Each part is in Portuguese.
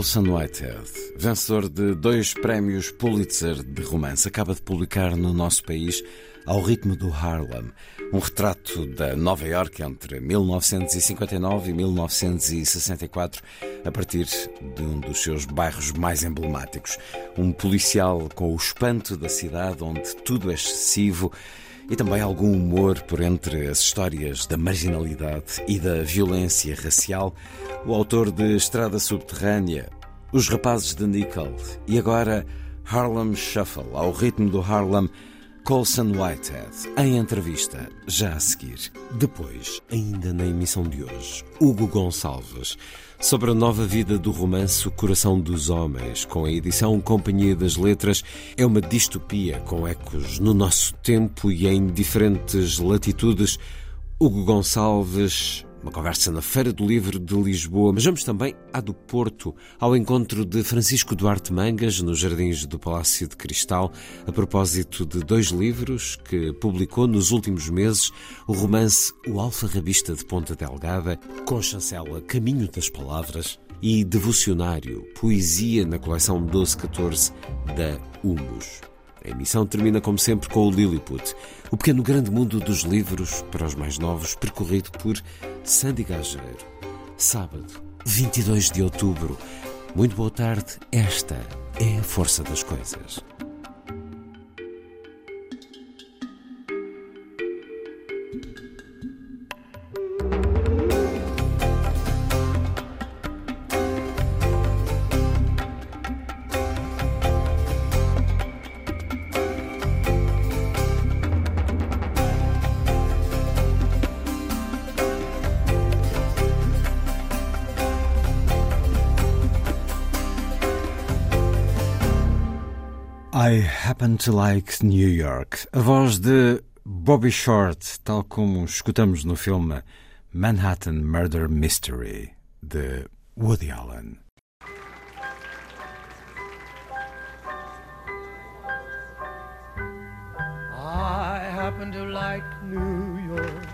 Colson Whitehead, vencedor de dois prémios Pulitzer de romance, acaba de publicar no nosso país Ao Ritmo do Harlem, um retrato da Nova York entre 1959 e 1964, a partir de um dos seus bairros mais emblemáticos. Um policial com o espanto da cidade onde tudo é excessivo e também algum humor por entre as histórias da marginalidade e da violência racial, o autor de Estrada Subterrânea, Os Rapazes de Nickel e agora Harlem Shuffle, ao ritmo do Harlem, Colson Whitehead, em entrevista, já a seguir. Depois, ainda na emissão de hoje, Hugo Gonçalves, sobre a nova vida do romance Coração dos Homens, com a edição Companhia das Letras, é uma distopia com ecos no nosso tempo e em diferentes latitudes. Hugo Gonçalves uma conversa na Feira do Livro de Lisboa, mas vamos também à do Porto, ao encontro de Francisco Duarte Mangas nos Jardins do Palácio de Cristal, a propósito de dois livros que publicou nos últimos meses: o romance O Alfarrabista de Ponta Delgada, com chancela Caminho das Palavras, e Devocionário, Poesia na coleção 1214 da Humus. A emissão termina, como sempre, com o Lilliput, o pequeno grande mundo dos livros para os mais novos, percorrido por Sandy Gageiro. Sábado, 22 de outubro. Muito boa tarde. Esta é a força das coisas. Happen to Like New York. A voz de Bobby Short, tal como escutamos no filme Manhattan Murder Mystery, de Woody Allen. I happen to like New York.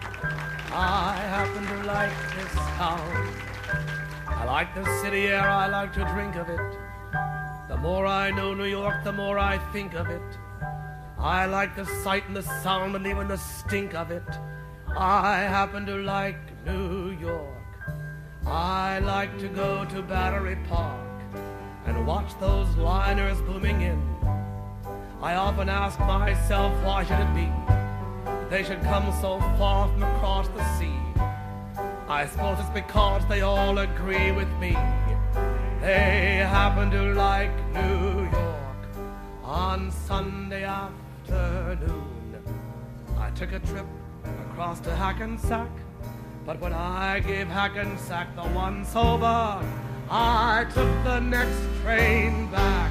I happen to like this town. I like the city air, I like to drink of it. The more I know New York, the more I think of it. I like the sight and the sound and even the stink of it. I happen to like New York. I like to go to Battery Park and watch those liners booming in. I often ask myself, why should it be they should come so far from across the sea? I suppose it's because they all agree with me. They happen to like New York on Sunday afternoon. I took a trip across to Hackensack, but when I gave Hackensack the once over, I took the next train back.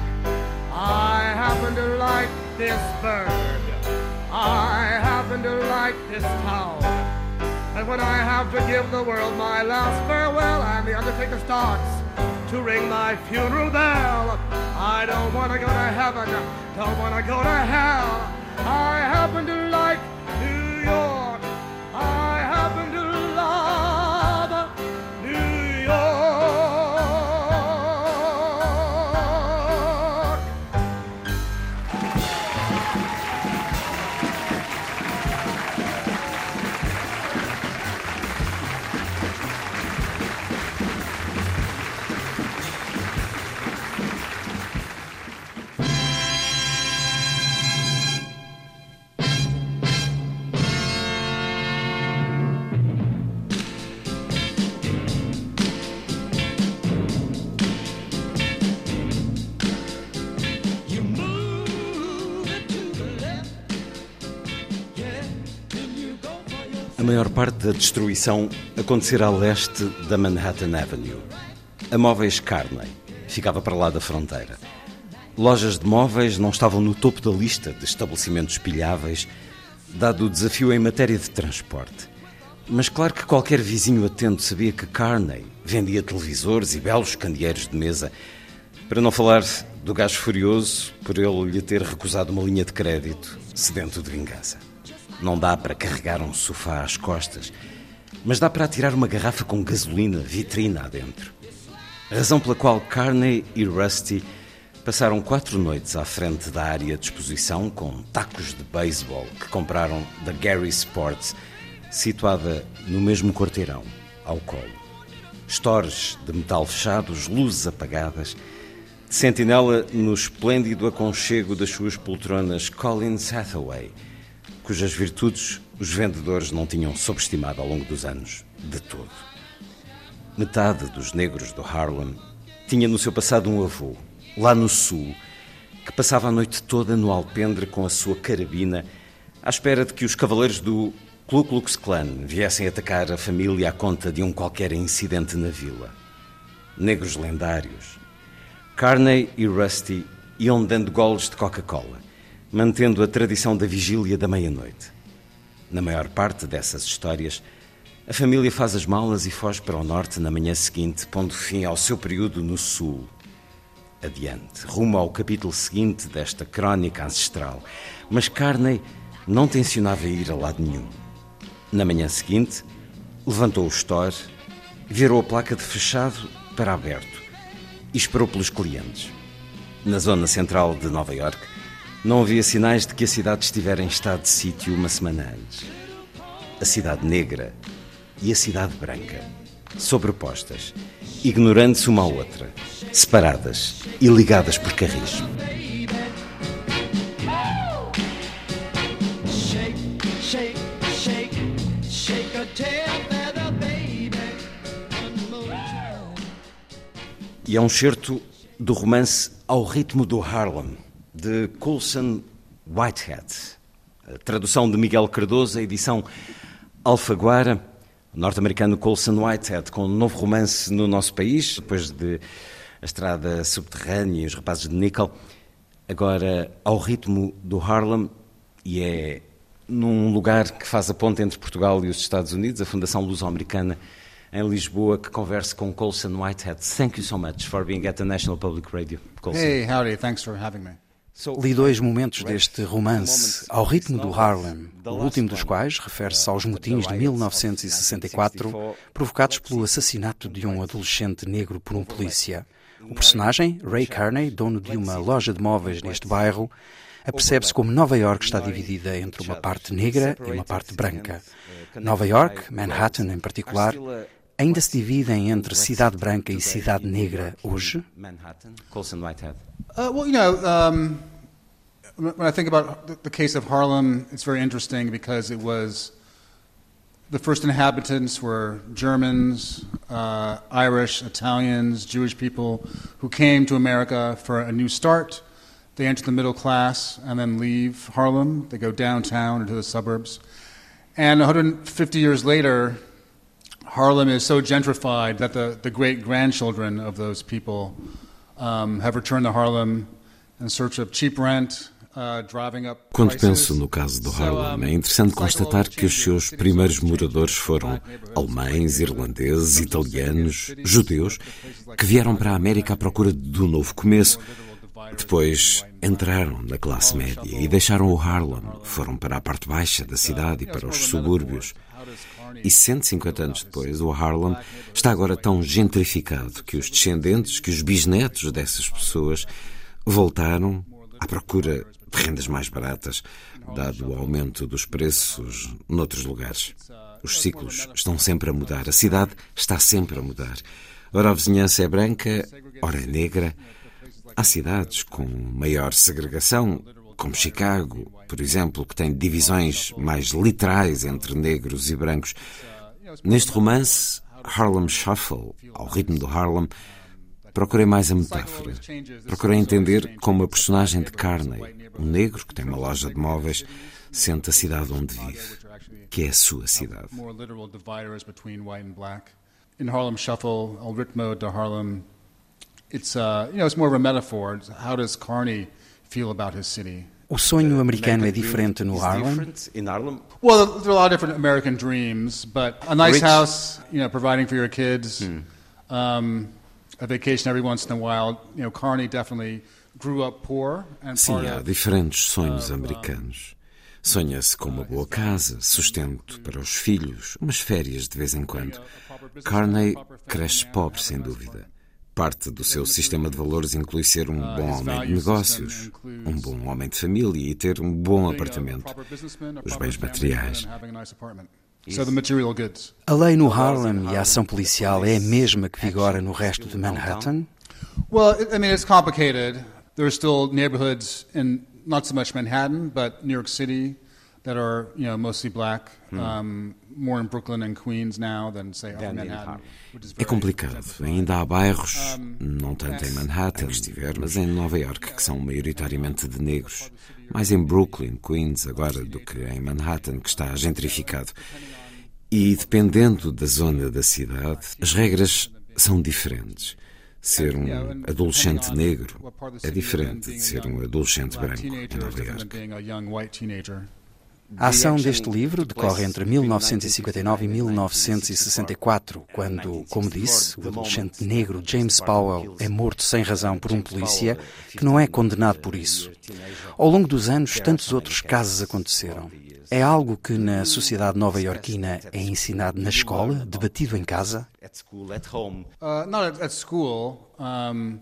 I happen to like this bird. I happen to like this town. And when I have to give the world my last farewell and the undertaker starts to ring my funeral bell, I don't want to go to heaven, don't want to go to hell. I happen to like New York. A maior parte da destruição acontecerá a leste da Manhattan Avenue. A Móveis Carney ficava para lá da fronteira. Lojas de móveis não estavam no topo da lista de estabelecimentos pilháveis, dado o desafio em matéria de transporte. Mas claro que qualquer vizinho atento sabia que Carney vendia televisores e belos candeeiros de mesa, para não falar do gajo furioso por ele lhe ter recusado uma linha de crédito, sedento de vingança. Não dá para carregar um sofá às costas, mas dá para atirar uma garrafa com gasolina vitrina adentro. Razão pela qual Carney e Rusty passaram quatro noites à frente da área de exposição com tacos de beisebol que compraram da Gary Sports, situada no mesmo quarteirão, ao colo. Stores de metal fechados, luzes apagadas, sentinela no esplêndido aconchego das suas poltronas Collins Hathaway – cujas virtudes os vendedores não tinham subestimado ao longo dos anos de todo. Metade dos negros do Harlem tinha no seu passado um avô, lá no sul, que passava a noite toda no alpendre com a sua carabina, à espera de que os cavaleiros do Ku Klux Klan viessem atacar a família à conta de um qualquer incidente na vila. Negros lendários. Carney e Rusty iam dando goles de Coca-Cola mantendo a tradição da vigília da meia-noite. Na maior parte dessas histórias, a família faz as malas e foge para o norte na manhã seguinte, pondo fim ao seu período no sul. Adiante, rumo ao capítulo seguinte desta crónica ancestral. Mas Carney não tencionava ir a lado nenhum. Na manhã seguinte, levantou o store, virou a placa de fechado para aberto e esperou pelos clientes. Na zona central de Nova York, não havia sinais de que a cidade estivera em estado de sítio uma semana antes. A cidade negra e a cidade branca, sobrepostas, ignorando-se uma à outra, separadas e ligadas por carris. E é um certo do romance Ao Ritmo do Harlem, de Coulson Whitehead. A tradução de Miguel Cardoso, a edição Alfaguara, norte-americano Coulson Whitehead, com um novo romance no nosso país, depois de A Estrada Subterrânea e Os Rapazes de Nickel, agora ao ritmo do Harlem, e é num lugar que faz a ponte entre Portugal e os Estados Unidos, a Fundação Luso-Americana em Lisboa, que conversa com Coulson Whitehead. Thank you so much for being at the National Public Radio. Coulson. Hey, howdy, thanks for having me. Li dois momentos deste romance, ao ritmo do Harlem, o último dos quais refere-se aos motins de 1964, provocados pelo assassinato de um adolescente negro por um polícia. O personagem, Ray Carney, dono de uma loja de móveis neste bairro, apercebe-se como Nova York está dividida entre uma parte negra e uma parte branca. Nova York, Manhattan em particular, ainda se dividem entre cidade branca e cidade negra hoje? Uh, well, you know, um, when I think about the, the case of Harlem, it's very interesting because it was the first inhabitants were Germans, uh, Irish, Italians, Jewish people who came to America for a new start. They enter the middle class and then leave Harlem. They go downtown into the suburbs. And 150 years later, Harlem is so gentrified that the, the great grandchildren of those people um, have returned to Harlem in search of cheap rent. Uh, Quando penso no caso do Harlem, é interessante constatar que os seus primeiros moradores foram alemães, irlandeses, italianos, judeus, que vieram para a América à procura de um novo começo. Depois entraram na classe média e deixaram o Harlem, foram para a parte baixa da cidade e para os subúrbios. E 150 anos depois, o Harlem está agora tão gentrificado que os descendentes, que os bisnetos dessas pessoas voltaram à procura de rendas mais baratas, dado o aumento dos preços noutros lugares. Os ciclos estão sempre a mudar, a cidade está sempre a mudar. Ora a vizinhança é branca, ora é negra. Há cidades com maior segregação, como Chicago, por exemplo, que tem divisões mais literais entre negros e brancos. Neste romance, Harlem Shuffle, ao ritmo do Harlem, procurei mais a metáfora. Procurei entender como a personagem de Carney, um negro que tem uma loja de móveis, sente a cidade onde vive, que é a sua cidade. In Harlem Shuffle, El Ritmo de Harlem, it's uh, you know it's more of a metaphor. How does Carney feel about his city? O sonho americano é diferente no Harlem? Well, there are a lot of different American dreams, but a nice Rich. house, you know, providing for your kids, hmm. um, a vacation every once in a while. You know, Carney definitely grew up poor. And Sim, há diferentes sonhos americanos. Sonha-se com uma boa casa, sustento para os filhos, umas férias de vez em quando. Carney cresce pobre, sem dúvida. Parte do seu sistema de valores inclui ser um bom homem de negócios, um bom homem de família e ter um bom apartamento. Os bens materiais. A lei no Harlem e a ação policial é a mesma que vigora no resto de Manhattan? Well, I mean, it's complicated. There are still neighborhoods in not so much Manhattan, but New York City that are, you know, mostly black. Hmm. Um, more in Brooklyn and Queens now than say Manhattan. É complicado. Ainda há bairros, não tanto em Manhattan, estiver, mas em Nova York, que são maioritariamente de negros. Mais em Brooklyn, Queens, agora, do que em Manhattan, que está gentrificado. E dependendo da zona da cidade, as regras são diferentes. Ser um adolescente negro é diferente de ser um adolescente branco em Nova York. A ação deste livro decorre entre 1959 e 1964, quando, como disse, o adolescente negro James Powell é morto sem razão por um polícia que não é condenado por isso. Ao longo dos anos, tantos outros casos aconteceram. É algo que na sociedade nova-iorquina é ensinado na escola, debatido em casa? Uh, not at school, um,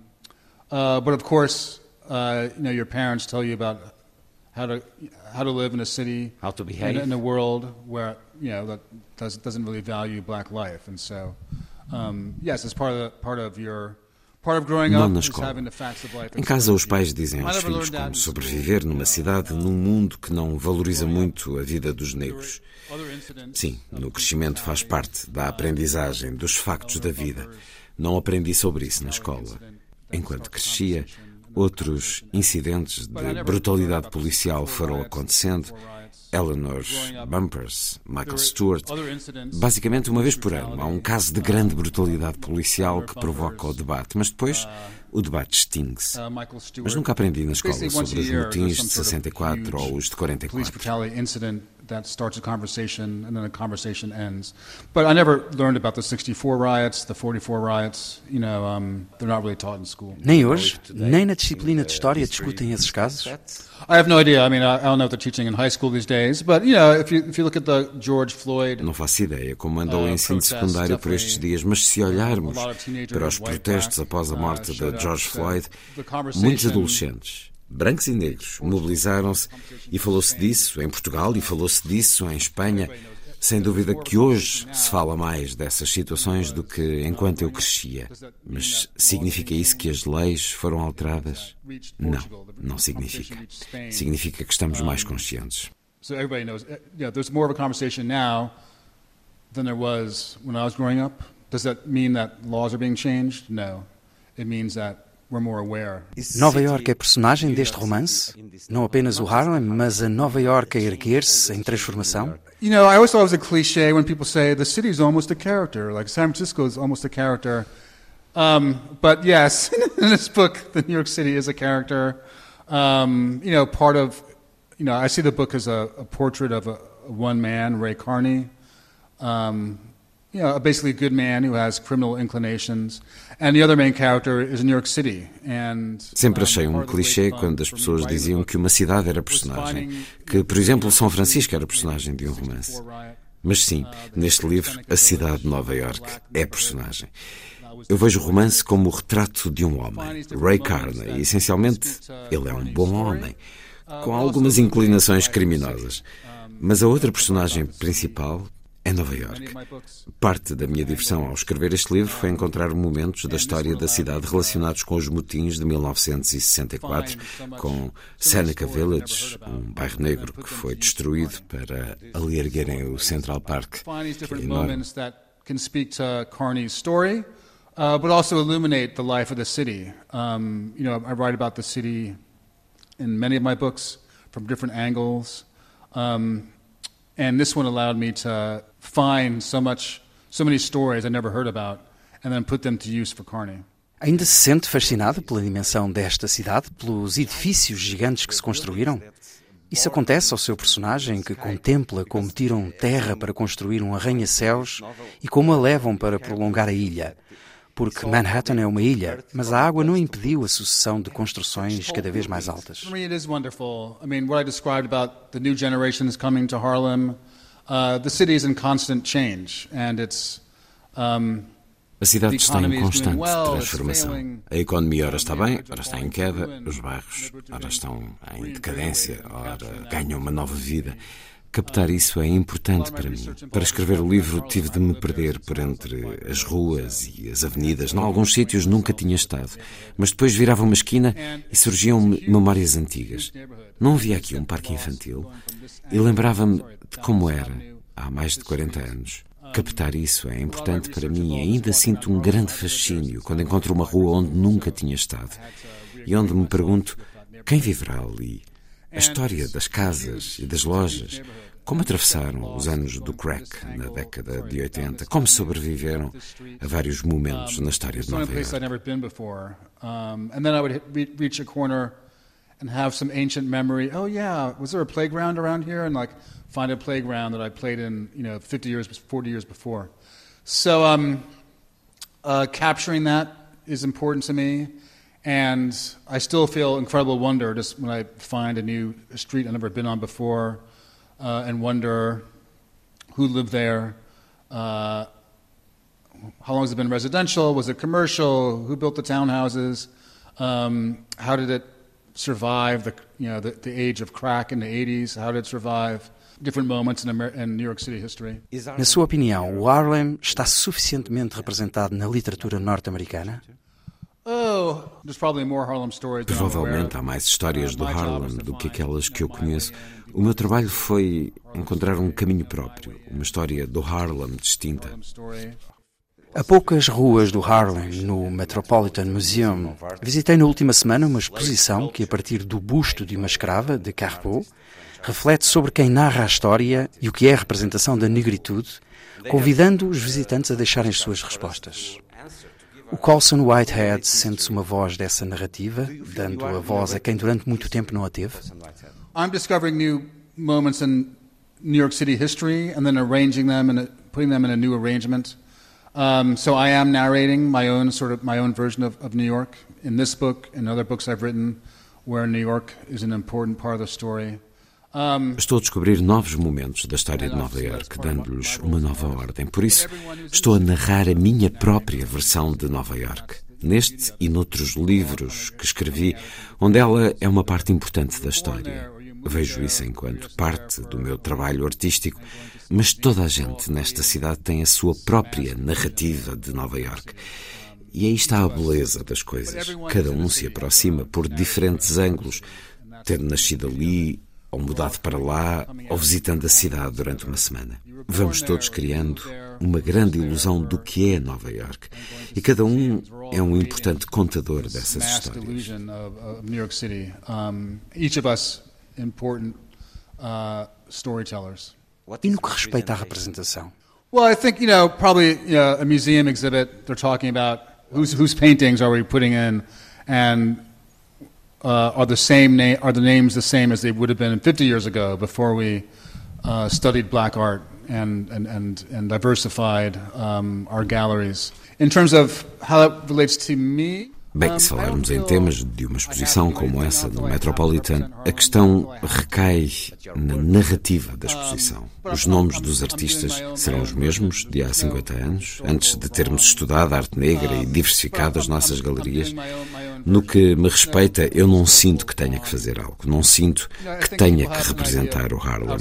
uh, but of course, uh, you know, your parents tell you about how to how to live in a city, how to behave in, in a world where you know that does, doesn't really value black life, and so um, yes, it's part of the, part of your Não na escola. Em casa, os pais dizem aos filhos como sobreviver numa cidade, num mundo que não valoriza muito a vida dos negros. Sim, no crescimento faz parte da aprendizagem dos factos da vida. Não aprendi sobre isso na escola. Enquanto crescia, Outros incidentes de brutalidade policial foram acontecendo. Eleanor Bumpers, Michael Stewart. Basicamente, uma vez por ano, há um caso de grande brutalidade policial que provoca o debate, mas depois o debate extingue-se. Mas nunca aprendi na escola sobre os motins de 64 ou os de 44 that starts a conversation and then the conversation ends. But I never learned about the 64 riots, the 44 riots. You know, um, they're not really taught in school. Nem hoje, nem na disciplina de história discutem esses casos. I have no idea. I mean, I, don't know if they're teaching in high school these days, but you know, if you if you look at the George Floyd. Não faço ideia como andou uh, o ensino secundário por estes dias, mas se olharmos para os protestos após a uh, morte de George Floyd, muitos adolescentes brancos e negros mobilizaram-se e falou-se disso em Portugal e falou-se disso em Espanha. Sem dúvida que hoje se fala mais dessas situações do que enquanto eu crescia. Mas significa isso que as leis foram alteradas? Não, não significa. Significa que estamos mais conscientes. Now than there was when I was growing up. Does that mean that laws are being changed? No. It means that Nova York é personagem deste romance? Não apenas o Harlem, mas a Nova York a erguer-se em transformação? You know, I always thought it was a cliche when people say the city is almost a character, like San Francisco is almost a character. Um, but yes, in this book, the New York City is a character. Um, you know, part of, you know, I see the book as a, a portrait of a, one man, Ray Carney. Um, you know, basically a good man who has criminal inclinations. And the other main character is New York City. And, Sempre achei um clichê quando as pessoas diziam que uma cidade era personagem, que, por exemplo, São Francisco era personagem de um romance. Mas sim, neste livro, a cidade de Nova York é personagem. Eu vejo o romance como o retrato de um homem, Ray Carney, e essencialmente ele é um bom homem, com algumas inclinações criminosas. Mas a outra personagem principal em Nova York. Parte da minha diversão ao escrever este livro foi encontrar momentos da história da cidade relacionados com os motins de 1964, com Seneca Village, um bairro negro que foi destruído para ali erguerem o Central Park. Que é enorme. Uh, but also illuminate the life of the city. Um, you know, I write about the city in many of my books from different angles. Um, me to find so much, so many stories I never heard about, and then put them to use for Carney. Ainda se sente fascinado pela dimensão desta cidade, pelos edifícios gigantes que se construíram? Isso acontece ao seu personagem que contempla como tiram terra para construir um arranha-céus e como a levam para prolongar a ilha. Porque Manhattan é uma ilha, mas a água não impediu a sucessão de construções cada vez mais altas. Me, it is wonderful. I mean, what I described about the new generations coming to Harlem, the city is in constant change, and it's. Um, A cidade está em constante transformação. A economia ora está bem, ora está em queda, os bairros ora estão em decadência, ora ganham uma nova vida. Captar isso é importante para mim. Para escrever o livro tive de me perder por entre as ruas e as avenidas. Em alguns sítios nunca tinha estado, mas depois virava uma esquina e surgiam-me memórias antigas. Não havia aqui um parque infantil e lembrava-me de como era há mais de 40 anos. Captar isso é importante para mim e ainda sinto um grande fascínio quando encontro uma rua onde nunca tinha estado e onde me pergunto quem viverá ali. A história das casas e das lojas, como atravessaram os anos do crack na década de 80, como sobreviveram a vários momentos na história de Nova York. And have some ancient memory. Oh yeah, was there a playground around here? And like find a playground that I played in, you know, 50 years, 40 years before. So um, uh, capturing that is important to me, and I still feel incredible wonder just when I find a new street I've never been on before, uh, and wonder who lived there. Uh, how long has it been residential? Was it commercial? Who built the townhouses? Um, how did it survive the, you know, the, the age of crack in the 80s? How did it survive different moments in, Amer in New York City history? Na sua opinião, o Harlem está suficientemente representado na literatura norte-americana? Oh, there's probably more Harlem stories than I'm aware Provavelmente há mais histórias Uh, do Harlem do que aquelas que eu my conheço. O meu trabalho foi encontrar um caminho próprio, uma história do Harlem distinta. A poucas ruas do Harlem, no Metropolitan Museum, visitei na última semana uma exposição que, a partir do busto de uma escrava, de Carpeau, reflete sobre quem narra a história e o que é a representação da negritude, convidando os visitantes a deixarem as suas respostas. O Colson Whitehead sente-se uma voz dessa narrativa, dando a voz a quem durante muito tempo não a teve? I'm discovering new moments in New York City history and then arranging them and putting them in a new arrangement. Um, so I am narrating my own sort of my own version of, of New York in this book and other books I've written, where New York is an important part of the story. Estou a descobrir novos momentos da história de Nova York, dando-lhes uma nova ordem. Por isso, estou a narrar a minha própria versão de Nova York. Neste e noutros livros que escrevi, onde ela é uma parte importante da história. Vejo isso enquanto parte do meu trabalho artístico, mas toda a gente nesta cidade tem a sua própria narrativa de Nova York. E aí está a beleza das coisas. Cada um se aproxima por diferentes ângulos, tendo nascido ali, ou mudado para lá, ou visitando a cidade durante uma semana. Vamos todos criando uma grande ilusão do que é Nova York. E cada um é um importante contador dessas histórias. Um, each of us important uh, storytellers. E no que respeita à representação? Well, I think you know probably you know, a museum exhibit. They're talking about whose whose paintings are we putting in, and uh, are the same name are the names the same as they would have been 50 years ago before we uh, studied black art and and and, and diversified um, our galleries. In terms of how that relates to me. Bem, se falarmos em temas de uma exposição como essa no Metropolitan, a questão recai na narrativa da exposição. Os nomes dos artistas serão os mesmos de há 50 anos, antes de termos estudado arte negra e diversificado as nossas galerias. No que me respeita, eu não sinto que tenha que fazer algo, não sinto que tenha que representar o Harlem.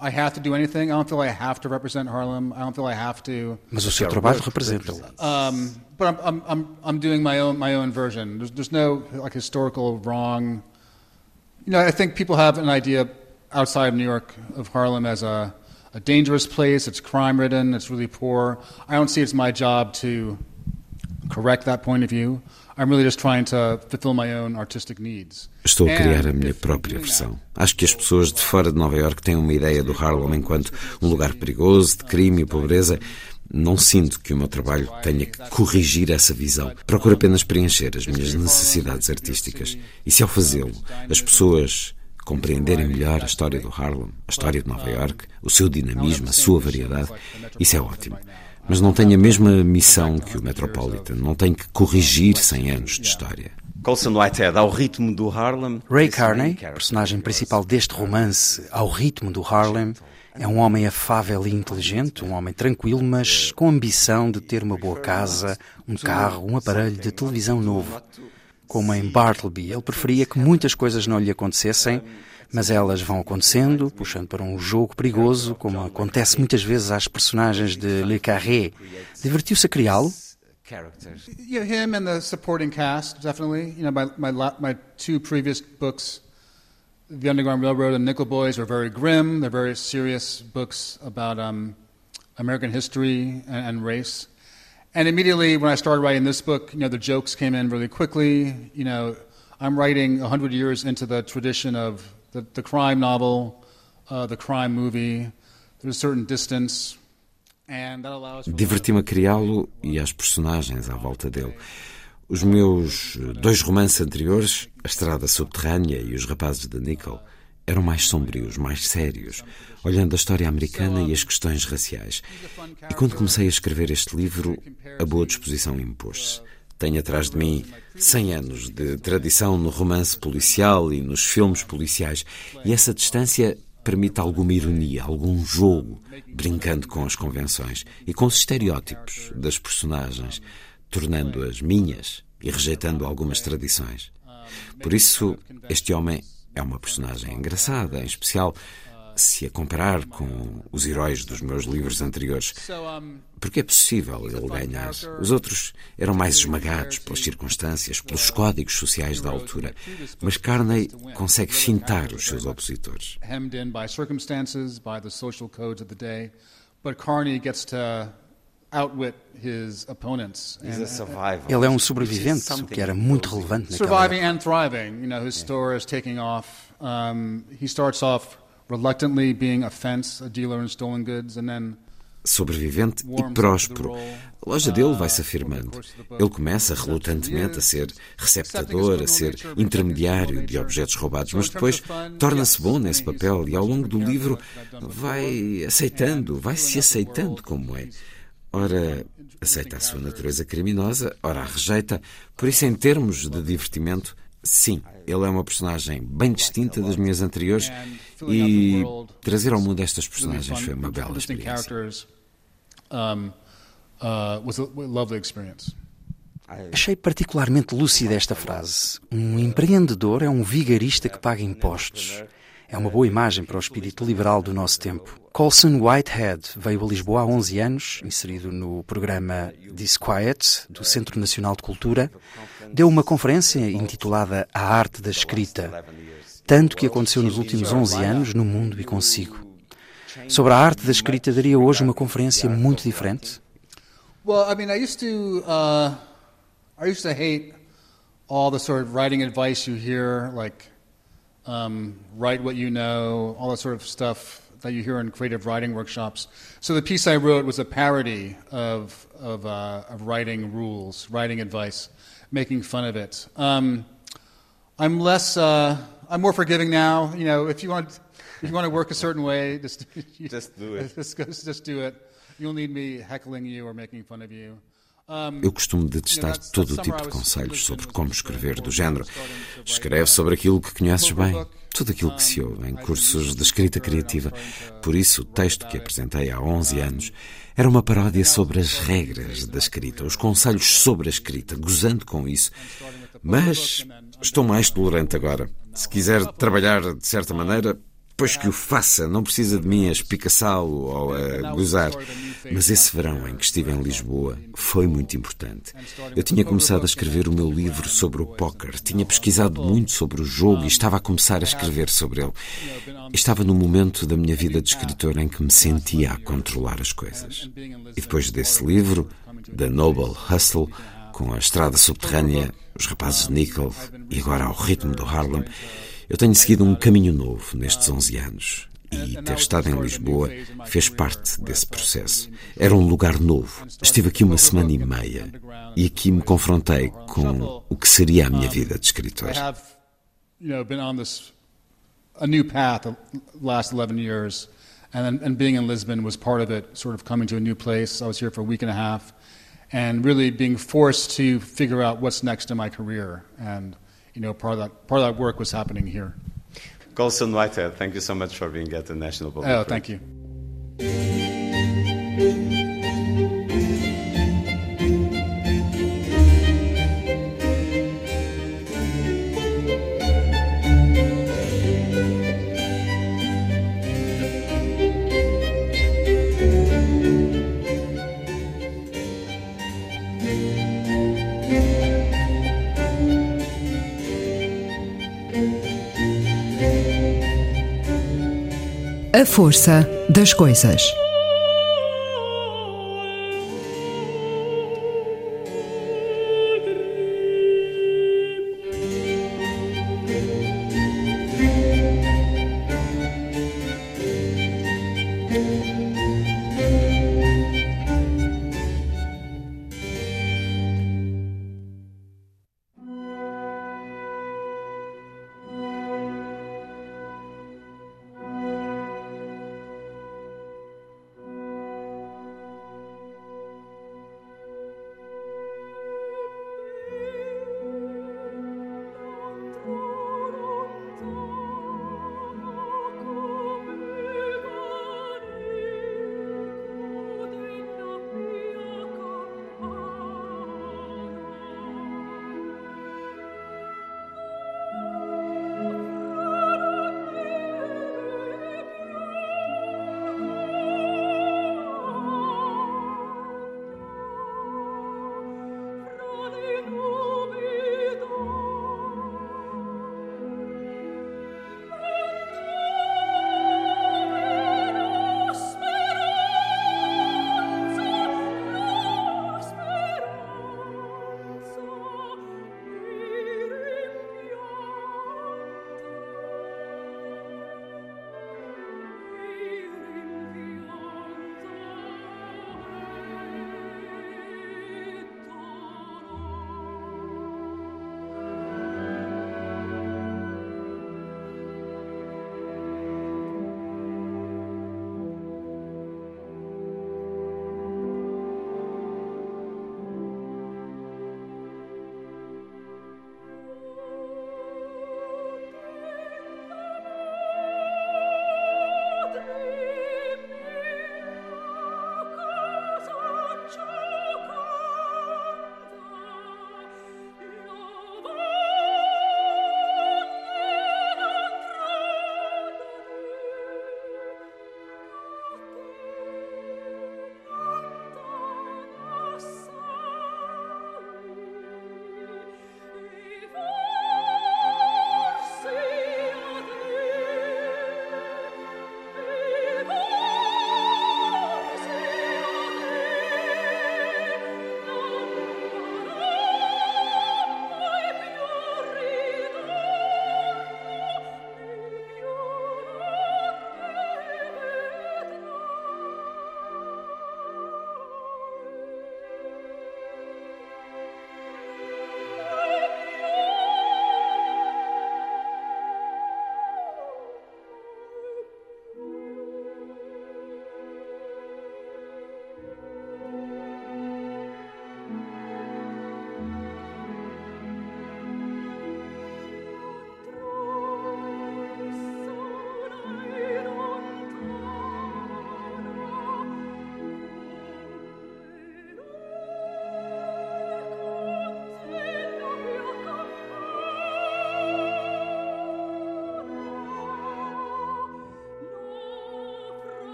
Outside New York of Harlem as a I have to do anything. I don't feel I have to represent Harlem. I don't feel I have to. Mas o seu trabalho representa-o. Um, but I'm, I'm, I'm, I'm doing my own my own version. There's, there's no like historical wrong. You know, I think people have an idea outside of New York of Harlem as a, a dangerous place. It's crime ridden. It's really poor. I don't see it's my job to correct that point of view. I'm really just trying to fulfill my own artistic needs. Estou a criar a minha própria versão. Acho que as pessoas de fora de Nova York têm uma ideia do Harlem enquanto um lugar perigoso, de crime e pobreza. Não sinto que o meu trabalho tenha que corrigir essa visão. Procuro apenas preencher as minhas necessidades artísticas. E se ao fazê-lo, as pessoas compreenderem melhor a história do Harlem, a história de Nova York, o seu dinamismo, a sua variedade, isso é ótimo. Mas não tem a mesma missão que o Metropolitan, não tem que corrigir 100 anos de história. Colson Whitehead, ao ritmo do Harlem. Ray Carney, personagem principal deste romance, ao ritmo do Harlem, é um homem afável e inteligente, um homem tranquilo, mas com ambição de ter uma boa casa, um carro, um aparelho de televisão novo. Como em Bartleby, ele preferia que muitas coisas não lhe acontecessem, mas elas vão acontecendo, puxando para um jogo perigoso, como acontece muitas vezes às personagens de Le Carré. Divertiu-se a criá-lo? Yeah, him and the supporting cast, definitely. You know, my, my, my two previous books, The Underground Railroad and Nickel Boys, are very grim. They're very serious books about um, American history and, and race. And immediately when I started writing this book, you know, the jokes came in really quickly. You know, I'm writing 100 years into the tradition of the, the crime novel, uh, the crime movie. There's a certain distance. Diverti-me a criá-lo e às personagens à volta dele. Os meus dois romances anteriores, A Estrada Subterrânea e Os Rapazes de Nickel, eram mais sombrios, mais sérios, olhando a história americana e as questões raciais. E quando comecei a escrever este livro, a boa disposição impôs-se. Tenho atrás de mim 100 anos de tradição no romance policial e nos filmes policiais, e essa distância permite alguma ironia, algum jogo, brincando com as convenções e com os estereótipos das personagens, tornando-as minhas e rejeitando algumas tradições. Por isso, este homem é uma personagem engraçada, em especial se a comparar com os heróis dos meus livros anteriores. Porque é possível ele ganhar. Os outros eram mais esmagados pelas circunstâncias, pelos códigos sociais da altura. Mas Carney consegue fintar os seus opositores. But Carney gets to outwit his opponents. Ele é um sobrevivente, o que era muito relevante naquela Surviving and thriving. You know, his store is taking off. Um, he starts off reluctantly being a fence, a dealer in stolen goods, and then sobrevivente e próspero. A loja dele vai se afirmando. Ele começa relutantemente a ser receptador, a ser intermediário de objetos roubados, mas depois torna-se bom nesse papel e ao longo do livro vai aceitando, vai se aceitando como é. Ora, aceita a sua natureza criminosa, ora a rejeita. Por isso, em termos de divertimento, sim, ele é uma personagem bem distinta das minhas anteriores e trazer ao mundo estas personagens foi uma bela experiência. Achei particularmente lúcida esta frase. Um empreendedor é um vigarista que paga impostos. É uma boa imagem para o espírito liberal do nosso tempo. Colson Whitehead veio a Lisboa há 11 anos, inserido no programa Disquiet, do Centro Nacional de Cultura. Deu uma conferência intitulada A Arte da Escrita, tanto que aconteceu nos últimos 11 anos no mundo e consigo. Sobre a arte da escrita, daria hoje uma conferência muito diferente? Well, I mean, I used to, uh, hate all the sort of writing advice you hear, like um, write what you know, all that sort of stuff that you hear in creative writing workshops. So the piece I wrote was a parody of of, uh, of writing rules, writing advice, making fun of it. Um, I'm less, uh, I'm more forgiving now. You know, if you want, if you want to work a certain way, just just do it. Just, just do it. You'll need me heckling you or making fun of you. Eu costumo detestar todo o tipo de conselhos sobre como escrever, do género. Escreve sobre aquilo que conheces bem, tudo aquilo que se ouve em cursos de escrita criativa. Por isso, o texto que apresentei há 11 anos era uma paródia sobre as regras da escrita, os conselhos sobre a escrita, gozando com isso. Mas estou mais tolerante agora. Se quiser trabalhar de certa maneira, Pois que o faça, não precisa de mim a espicaçá-lo ou a gozar. Mas esse verão em que estive em Lisboa foi muito importante. Eu tinha começado a escrever o meu livro sobre o póquer, tinha pesquisado muito sobre o jogo e estava a começar a escrever sobre ele. Estava no momento da minha vida de escritor em que me sentia a controlar as coisas. E depois desse livro, The Noble Hustle, com a estrada subterrânea, os rapazes de Nickel e agora ao ritmo do Harlem, eu tenho seguido um caminho novo nestes 11 anos. E ter estado em Lisboa fez parte desse processo. Era um lugar novo. Estive aqui uma semana e meia e aqui me confrontei com o que seria a minha vida de escritor. a new path the last 11 years. And, and being in Lisbon was part of it, sort of coming to a new place. I was here for a week and a half and really being forced to figure out what's next in my career. And, you know, part of that, part of that work was happening here. Colson Whitehead, thank you so much for being at the National Public. Oh, thank you. A força das coisas.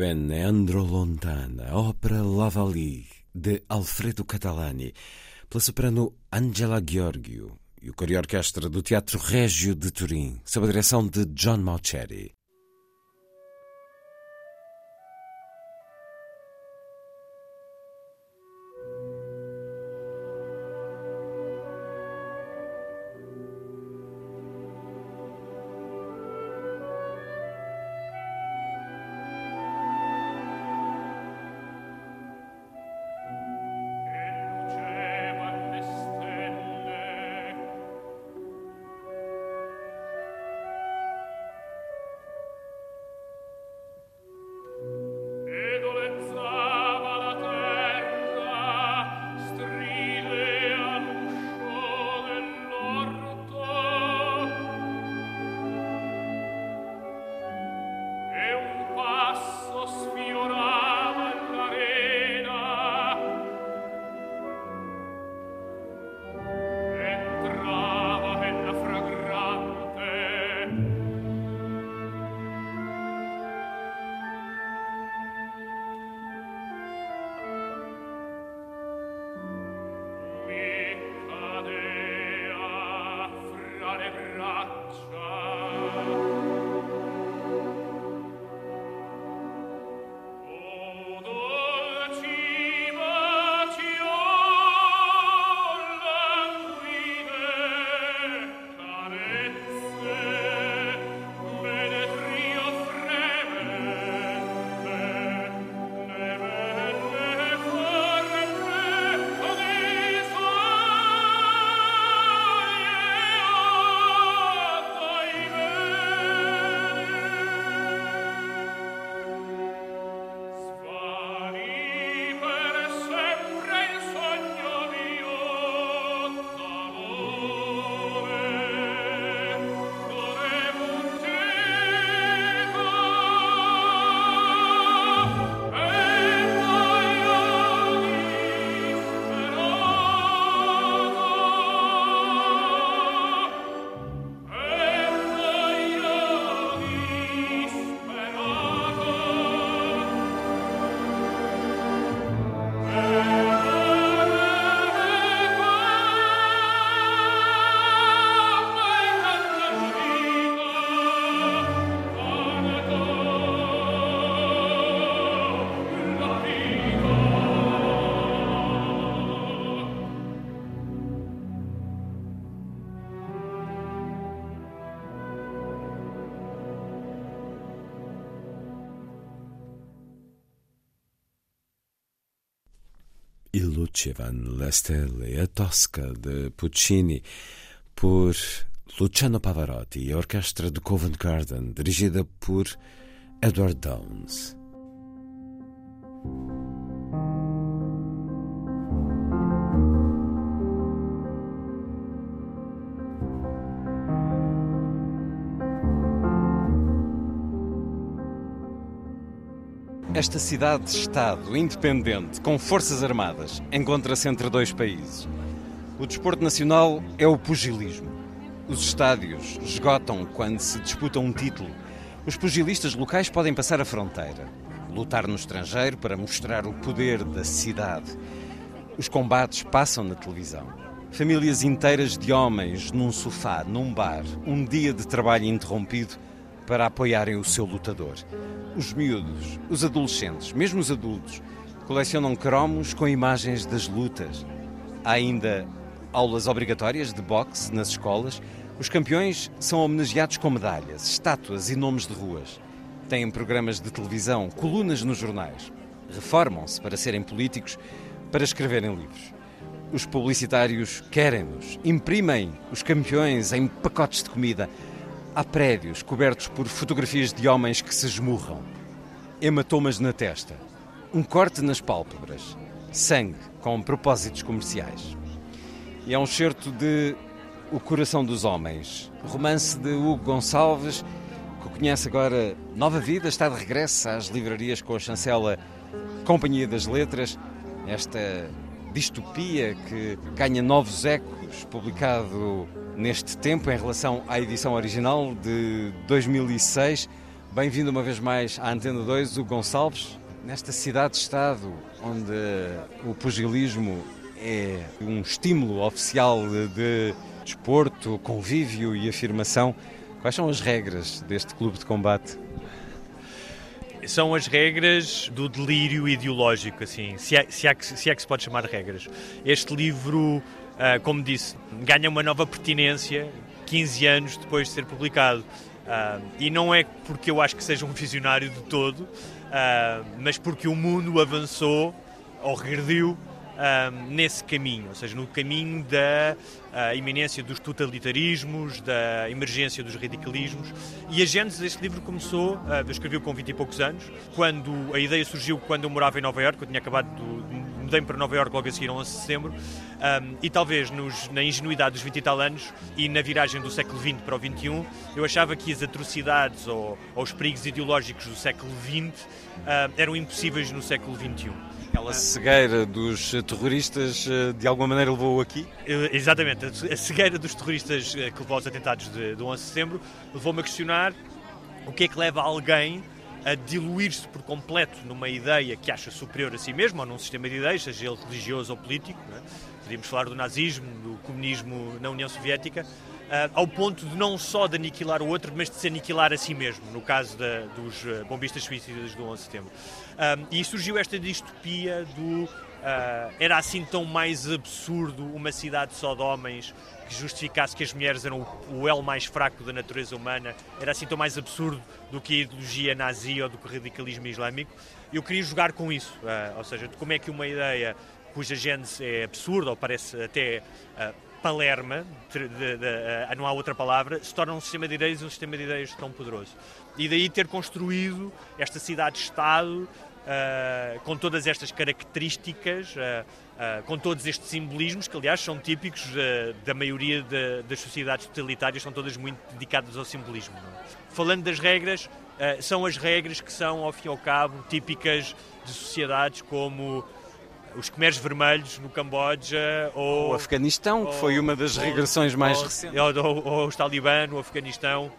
Andro Lontana, ópera Lavali, de Alfredo Catalani, pela soprano Angela Gheorghiu e o Coro Orquestra do Teatro Régio de Turim, sob a direção de John Mauceri. Lucevano le stelle, a Tosca de Puccini, por Luciano Pavarotti e a orquestra de Covent Garden, dirigida por Edward Downes. Esta cidade-estado independente, com forças armadas, encontra-se entre dois países. O desporto nacional é o pugilismo. Os estádios esgotam quando se disputa um título. Os pugilistas locais podem passar a fronteira, lutar no estrangeiro para mostrar o poder da cidade. Os combates passam na televisão. Famílias inteiras de homens num sofá, num bar, um dia de trabalho interrompido para apoiarem o seu lutador. Os miúdos, os adolescentes, mesmo os adultos, colecionam cromos com imagens das lutas. Há ainda aulas obrigatórias de boxe nas escolas. Os campeões são homenageados com medalhas, estátuas e nomes de ruas. Têm programas de televisão, colunas nos jornais. Reformam-se para serem políticos, para escreverem livros. Os publicitários querem-nos, imprimem os campeões em pacotes de comida Há prédios cobertos por fotografias de homens que se esmurram. Hematomas na testa. Um corte nas pálpebras. Sangue com propósitos comerciais. E é um certo de O Coração dos Homens, romance de Hugo Gonçalves, que conhece agora nova vida, está de regresso às livrarias com a chancela Companhia das Letras. Esta distopia que ganha novos ecos, publicado neste tempo em relação à edição original de 2006. Bem-vindo uma vez mais à Antena 2, o Gonçalves, nesta cidade-estado onde o pugilismo é um estímulo oficial de desporto, convívio e afirmação. Quais são as regras deste clube de combate? São as regras do delírio ideológico, assim, se é, se é, que, se é que se pode chamar regras. Este livro, ah, como disse, ganha uma nova pertinência 15 anos depois de ser publicado. Uh, e não é porque eu acho que seja um visionário de todo, uh, mas porque o mundo avançou ou regrediu nesse caminho, ou seja, no caminho da iminência dos totalitarismos, da emergência dos radicalismos. E a gênese deste livro começou, eu escrevi com 20 e poucos anos, quando a ideia surgiu quando eu morava em Nova Iorque, eu tinha acabado de mudei-me para Nova Iorque logo a seguir, 11 de setembro, e talvez nos, na ingenuidade dos 20 e tal anos e na viragem do século XX para o XXI, eu achava que as atrocidades ou, ou os perigos ideológicos do século XX eram impossíveis no século XXI. Aquela cegueira dos terroristas eh, de alguma maneira levou aqui? Eh, exatamente, a cegueira dos terroristas eh, que levou aos atentados de, de 11 de setembro levou-me a questionar o que é que leva alguém a diluir-se por completo numa ideia que acha superior a si mesmo, ou num sistema de ideias, seja ele religioso ou político. É? Podíamos falar do nazismo, do comunismo na União Soviética, uh, ao ponto de não só de aniquilar o outro, mas de se aniquilar a si mesmo, no caso da, dos bombistas suicidas do 11 de setembro. Uh, e surgiu esta distopia do Uh, era assim tão mais absurdo uma cidade só de homens que justificasse que as mulheres eram o, o elo mais fraco da natureza humana, era assim tão mais absurdo do que a ideologia nazi ou do que o radicalismo islâmico. Eu queria jogar com isso, uh, ou seja, de como é que uma ideia cuja gênese é absurda ou parece até uh, palerma, de, de, de, não há outra palavra, se torna um sistema de ideias um sistema de ideias tão poderoso. E daí ter construído esta cidade-estado uh, com todas estas características, uh, com todos estes simbolismos, que aliás são típicos da maioria de, das sociedades totalitárias, são todas muito dedicadas ao simbolismo. É? Falando das regras, são as regras que são, ao fim e ao cabo, típicas de sociedades como os Khmeres Vermelhos no Camboja ou o Afeganistão, ou, que foi uma das regressões mais ou, recentes. Ou, ou, ou os Talibã no Afeganistão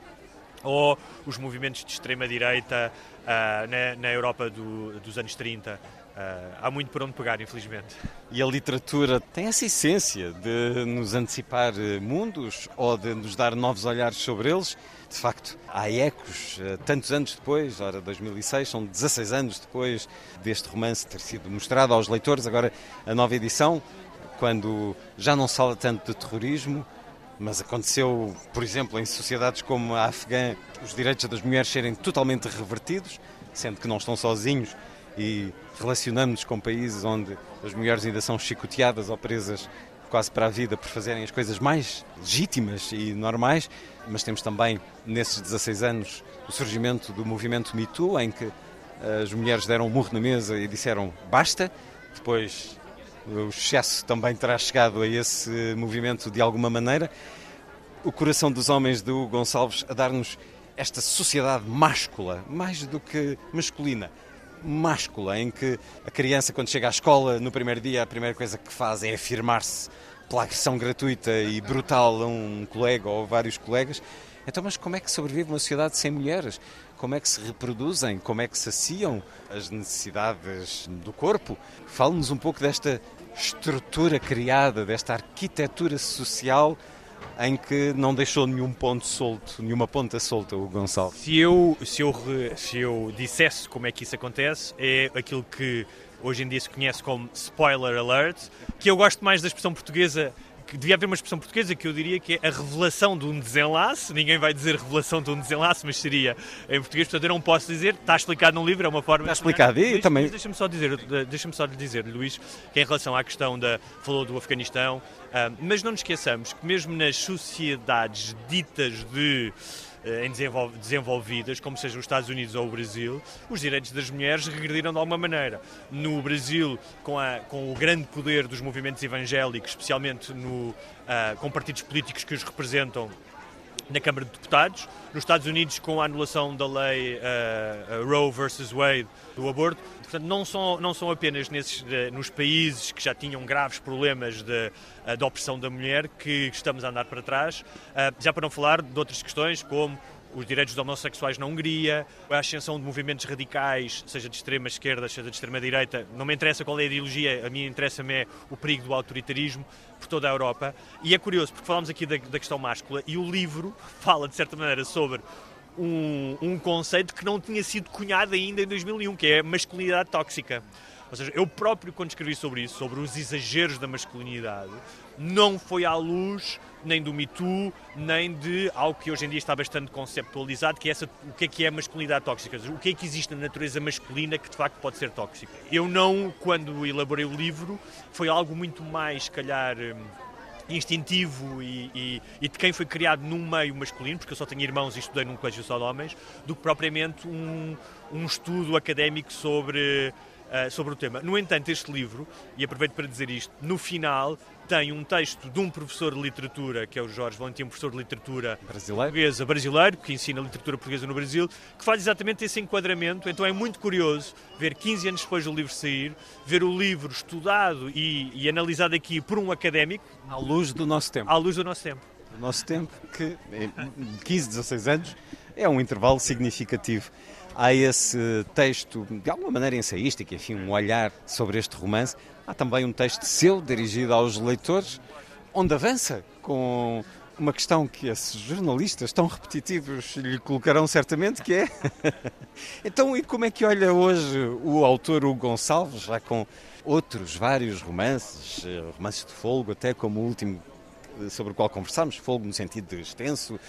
ou os movimentos de extrema-direita uh, na, na, Europa do, dos anos 30. Uh, ah, há muito por onde pegar, infelizmente. E a literatura tem essa essência de nos antecipar eh, mundos ou de nos dar novos olhares sobre eles. De facto, há ecos, eh, tantos anos depois, ora 2006, são 16 anos depois deste romance ter sido mostrado aos leitores. Agora, a nova edição, quando já não se fala tanto de terrorismo, mas aconteceu, por exemplo, em sociedades como a afegã, os direitos das mulheres serem totalmente revertidos, sendo que não estão sozinhos e relacionamos-nos com países onde as mulheres ainda são chicoteadas ou presas quase para a vida por fazerem as coisas mais legítimas e normais, mas temos também, nesses 16 anos, o surgimento do movimento Me Too, em que as mulheres deram um murro na mesa e disseram basta. Depois o excesso também terá chegado a esse movimento de alguma maneira. O coração dos homens Hugo Gonçalves a dar-nos esta sociedade máscula, mais do que masculina, máscula, em que a criança, quando chega à escola, no primeiro dia, a primeira coisa que faz é afirmar-se pela agressão gratuita e brutal a um colega ou vários colegas. Então, mas como é que sobrevive uma sociedade sem mulheres? Como é que se reproduzem? Como é que saciam as necessidades do corpo? Fale-nos um pouco desta estrutura criada, desta arquitetura social em que não deixou nenhum ponto solto, nenhuma ponta solta o Gonçalo. Se eu, se eu, se eu dissesse como é que isso acontece, é aquilo que hoje em dia se conhece como spoiler alert, que eu gosto mais da expressão portuguesa que devia haver uma expressão portuguesa que eu diria que é a revelação de um desenlace. Ninguém vai dizer revelação de um desenlace, mas seria em português, portanto eu não posso dizer. Está explicado no livro, é uma forma. Está explicado e também. Deixa-me só dizer, deixa-me só lhe dizer, Luís, que em relação à questão da falou do Afeganistão, uh, mas não nos esqueçamos que mesmo nas sociedades ditas de em desenvolvidas, como sejam os Estados Unidos ou o Brasil, os direitos das mulheres regrediram de alguma maneira. No Brasil, com, a, com o grande poder dos movimentos evangélicos, especialmente no, uh, com partidos políticos que os representam na Câmara de Deputados, nos Estados Unidos com a anulação da lei uh, Roe versus Wade do aborto. Portanto, não são, não são apenas nesses, de, nos países que já tinham graves problemas de, de opressão da mulher que estamos a andar para trás, já para não falar de outras questões como os direitos dos homossexuais na Hungria, a ascensão de movimentos radicais, seja de extrema esquerda, seja de extrema direita. Não me interessa qual é a ideologia, a mim interessa-me é o perigo do autoritarismo por toda a Europa. E é curioso, porque falamos aqui da, da questão máscula e o livro fala, de certa maneira, sobre um, um conceito que não tinha sido cunhado ainda em 2001, que é a masculinidade tóxica. Ou seja, eu próprio, quando escrevi sobre isso, sobre os exageros da masculinidade, não foi à luz nem do Me Too, nem de algo que hoje em dia está bastante conceptualizado, que é essa, o que é que é a masculinidade tóxica, o que é que existe na natureza masculina que de facto pode ser tóxica. Eu não, quando elaborei o livro, foi algo muito mais, se calhar hum, instintivo e, e, e, de quem foi criado num meio masculino, porque eu só tenho irmãos e estudei num colégio só de homens, do que propriamente um, um estudo académico sobre uh, sobre o tema. No entanto, este livro, e aproveito para dizer isto, no final tem um texto de um professor de literatura, que é o Jorge Valentim, um professor de literatura brasileiro. portuguesa brasileiro, que ensina literatura portuguesa no Brasil, que faz exatamente esse enquadramento. Então é muito curioso ver 15 anos depois do livro sair, ver o livro estudado e, e analisado aqui por um académico. À luz do nosso tempo. À luz do nosso tempo. O nosso tempo, que 15, 16 anos, é um intervalo significativo há esse texto, de alguma maneira ensaístico, enfim, um olhar sobre este romance. Há também um texto seu dirigido aos leitores, onde avança com uma questão que esses jornalistas tão repetitivos lhe colocarão certamente, que é então e como é que olha hoje o autor Hugo Gonçalves, já com outros vários romances, eh, romances de folgo, até como o último eh, sobre o qual conversamos, folgo no sentido de extenso,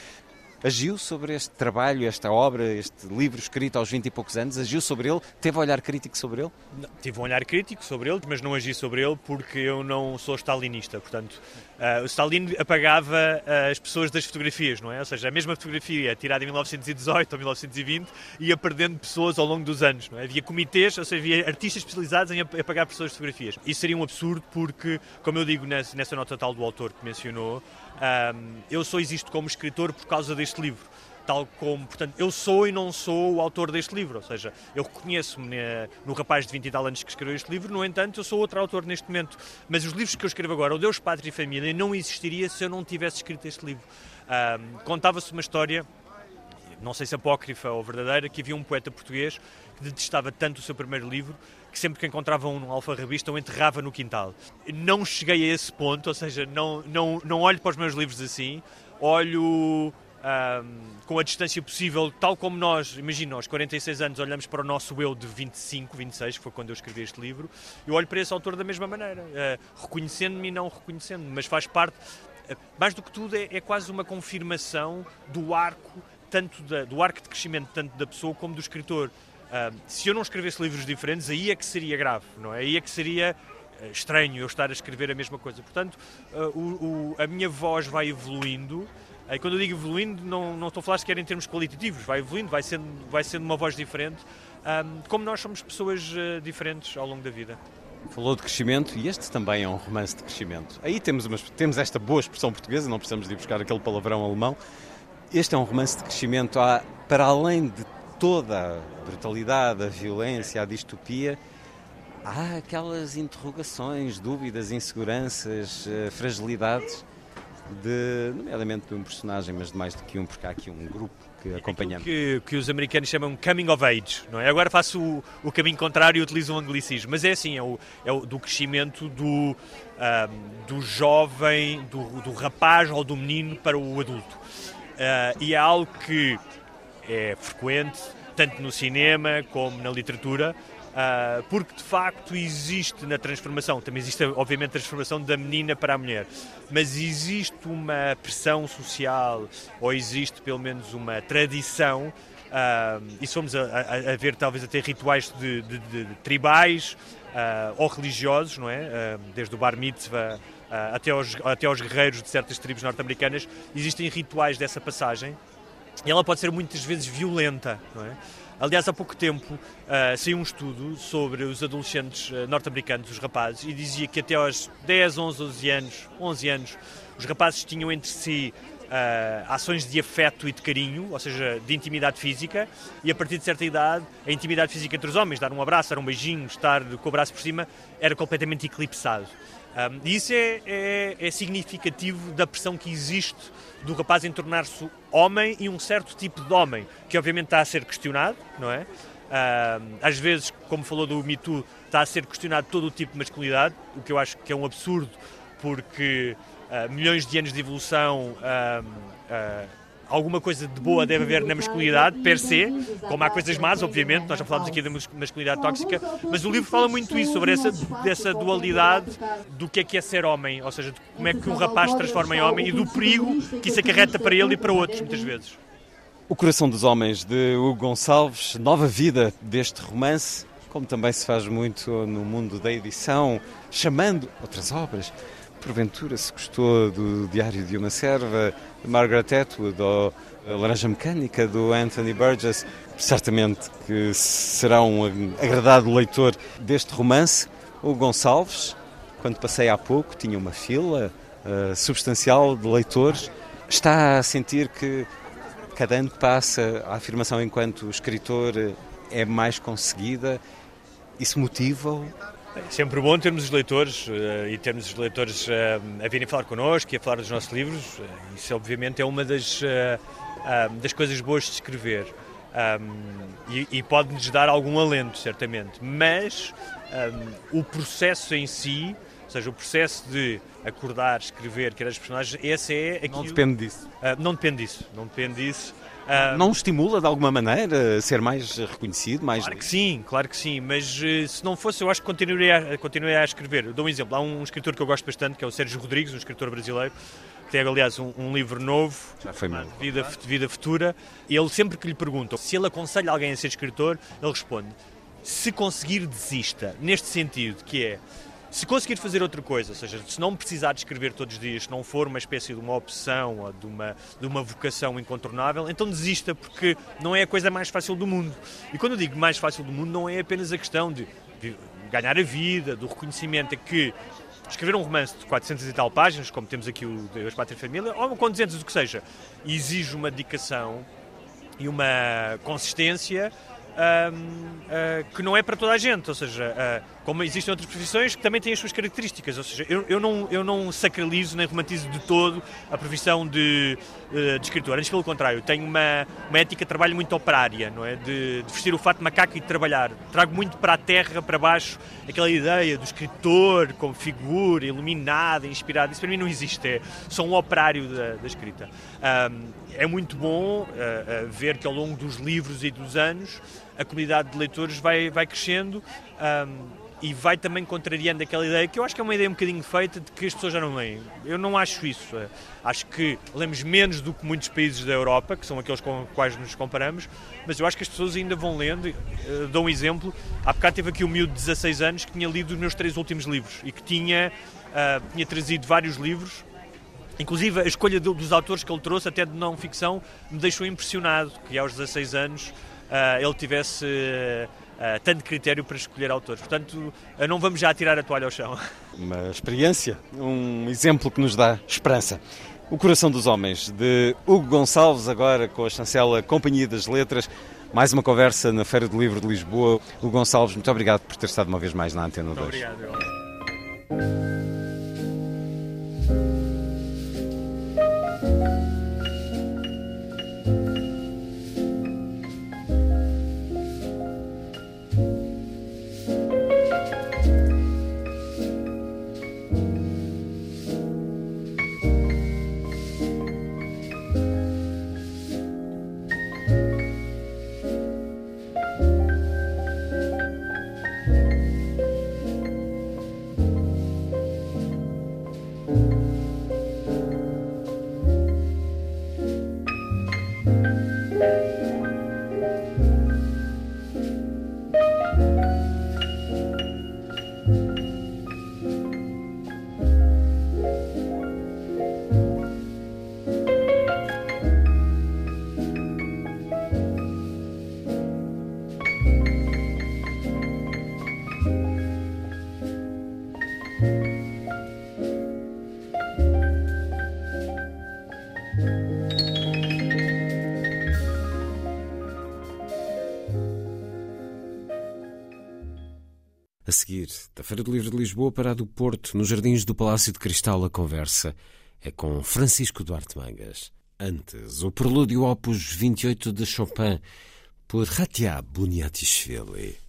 agiu sobre este trabalho, esta obra, este livro escrito aos 20 e poucos anos? Agiu sobre ele? Teve um olhar crítico sobre ele? Não, tive um olhar crítico sobre ele, mas não agi sobre ele porque eu não sou stalinista. Portanto, uh, o Stalin apagava uh, as pessoas das fotografias, não é? Ou seja, a mesma fotografia tirada em 1918 ou 1920 ia perdendo pessoas ao longo dos anos, não é? Havia comitês, ou seja, havia artistas especializados em apagar pessoas de fotografias. Isso seria um absurdo porque, como eu digo nessa, nessa nota tal do autor que mencionou, um, eu só existo como escritor por causa deste livro. Tal como, portanto, eu sou e não sou o autor deste livro, ou seja, eu reconheço-me no rapaz de 20 e tal anos que escreveu este livro, no entanto, eu sou outro autor neste momento. Mas os livros que eu escrevo agora, o Deus, Pátria e Família, não existiria se eu não tivesse escrito este livro. Um, Contava-se uma história não sei se apócrifa ou verdadeira, que havia um poeta português que detestava tanto o seu primeiro livro que sempre que encontrava um alfarrabista o enterrava no quintal. Não cheguei a esse ponto, ou seja, não, não, não olho para os meus livros assim, olho um, com a distância possível, tal como nós, imagina, aos 46 anos olhamos para o nosso eu de 25, 26, que foi quando eu escrevi este livro, eu olho para esse autor da mesma maneira, uh, reconhecendo-me e não reconhecendo-me, mas faz parte, uh, mais do que tudo, é, é, quase uma confirmação do arco, tanto da, do arco de crescimento tanto da pessoa como do escritor. Uh, se eu não escrevesse livros diferentes, aí é que seria grave, não é? Aí é que seria uh, estranho eu estar a escrever a mesma coisa. Portanto, uh, o, o, a minha voz vai evoluindo. E quando eu digo evoluindo, não, não estou a falar sequer em termos qualitativos, vai evoluindo, vai sendo, vai sendo uma voz diferente, como nós somos pessoas diferentes ao longo da vida. Falou de crescimento e este também é um romance de crescimento. Aí temos, uma, temos esta boa expressão portuguesa, não precisamos de ir buscar aquele palavrão alemão. Este é um romance de crescimento, para além de toda a brutalidade, a violência, a distopia, há aquelas interrogações, dúvidas, inseguranças, eh, fragilidades, de, nomeadamente de um personagem, mas de mais do que um, porque há aqui um grupo que acompanhamos. Que, que os americanos chamam coming of age, não é? Agora faço o, o caminho contrário e utilizo o anglicismo, mas é assim, é o, é o do crescimento do, um, do jovem, do, do rapaz ou do menino para o adulto. Uh, e é algo que é frequente, tanto no cinema como na literatura, uh, porque de facto existe na transformação, também existe obviamente a transformação da menina para a mulher, mas existe uma pressão social, ou existe pelo menos uma tradição, uh, e se formos a, a, a, ver talvez até rituais de, de, de, de tribais uh, ou religiosos, não é? desde o bar mitzvah até aos, até aos guerreiros de certas tribos norte-americanas, existem rituais dessa passagem e ela pode ser muitas vezes violenta, não é? Aliás, há pouco tempo uh, saiu um estudo sobre os adolescentes uh, norte-americanos, os rapazes, e dizia que até aos 10, 11, 12 anos, 11 anos, os rapazes tinham entre si uh, ações de afeto e de carinho, ou seja, de intimidade física, e a partir de certa idade, a intimidade física entre os homens, dar um abraço, dar um beijinho, estar com o braço por cima, era completamente eclipsado. Um, e isso é, é, é, significativo da pressão que existe do rapaz em tornar-se homem e um certo tipo de homem, que obviamente está a ser questionado, não é? Um, às vezes, como falou do Me Too, está a ser questionado todo o tipo de masculinidade, o que eu acho que é um absurdo, porque uh, milhões de anos de evolução. Uh, alguma coisa de boa deve haver na masculinidade, per se, como há coisas más, obviamente, nós já falámos aqui da masculinidade tóxica, mas o livro fala muito isso, sobre essa, dessa dualidade do que é que é ser homem, ou seja, como é que um rapaz se transforma em homem e do perigo que isso acarreta para ele e para outros, muitas vezes. O Coração dos Homens, de Hugo Gonçalves, nova vida deste romance, como também se faz muito no mundo da edição, chamando outras obras porventura, se gostou do Diário de uma Serva, de Margaret Atwood, ou A Laranja Mecânica, do Anthony Burgess, certamente que será um agradado leitor deste romance. O Gonçalves, quando passei há pouco, tinha uma fila uh, substancial de leitores. Está a sentir que cada ano que passa a afirmação enquanto escritor é mais conseguida? Isso motiva-o? É sempre bom termos os leitores uh, e termos os leitores uh, a virem falar connosco e a falar dos nossos livros. Uh, isso, obviamente, é uma das, das coisas boas de escrever. Um, e, e pode-nos dar algum alento, certamente. Mas um, o processo em si, ou seja, o processo de acordar, escrever, criar as personagens, esse é aquilo... Não depende disso. não depende disso. Não depende disso. Uh, não estimula de alguma maneira a ser mais reconhecido? Mais... Claro que sim, claro que sim, mas uh, se não fosse, eu acho que continuaria, continuaria a escrever. Eu dou um exemplo, há um, escritor que eu gosto bastante, que é o Sérgio Rodrigues, um escritor brasileiro, tem aliás um, um livro novo, Já foi mal. Vida, Vida Futura, e ele sempre que lhe perguntam se ele aconselha alguém a ser escritor, ele responde, se conseguir desista, neste sentido, que é se conseguir fazer outra coisa, ou seja, se não precisar de escrever todos os dias, se não for uma espécie de uma opção ou de uma, de uma vocação incontornável, então desista, porque não é a coisa mais fácil do mundo. E quando eu digo mais fácil do mundo, não é apenas a questão de ganhar a vida, do reconhecimento, é que escrever um romance de 400 e tal páginas, como temos aqui o Deus, Pátria e Família, ou com 200, o que seja, exige uma dedicação e uma consistência uh, que não é para toda a gente, ou seja, uh, como existem outras profissões que também têm as suas características, ou seja, eu, eu, não, eu não sacralizo nem romantizo de todo a profissão de, uh, de escritor, antes pelo contrário, tenho uma, uma ética de trabalho muito operária, não é? De, de, vestir o fato de macaco e de trabalhar. Trago muito para a terra, para baixo, aquela ideia do escritor como figura, iluminada, inspirada, isso para mim não existe, é, sou um operário da, da escrita. Um, é muito bom uh, ver que ao longo dos livros e dos anos a comunidade de leitores vai, vai crescendo um, e vai também contrariando aquela ideia, que eu acho que é uma ideia um bocadinho feita, de que as pessoas já não leem. Eu não acho isso. Uh, acho que lemos menos do que muitos países da Europa, que são aqueles com os quais nos comparamos, mas eu acho que as pessoas ainda vão lendo. Uh, dou um exemplo. Há bocado teve aqui um miúdo de 16 anos que tinha lido os meus três últimos livros e que tinha, uh, tinha trazido vários livros Inclusive, a escolha dos autores que ele trouxe, até de não ficção, me deixou impressionado que aos 16 anos uh, ele tivesse uh, tanto critério para escolher autores. Portanto, não vamos já tirar a toalha ao chão. Uma experiência, um exemplo que nos dá esperança. O Coração dos Homens, de Hugo Gonçalves, agora com a chancela Companhia das Letras. Mais uma conversa na Feira do Livro de Lisboa. Hugo Gonçalves, muito obrigado por ter estado uma vez mais na Antena 2. Obrigado. Feira do Livro de Lisboa para a do Porto, nos Jardins do Palácio de Cristal, a conversa é com Francisco Duarte Mangas. Antes, o prelúdio opus 28 de Chopin, por Ratia Buniatishvili.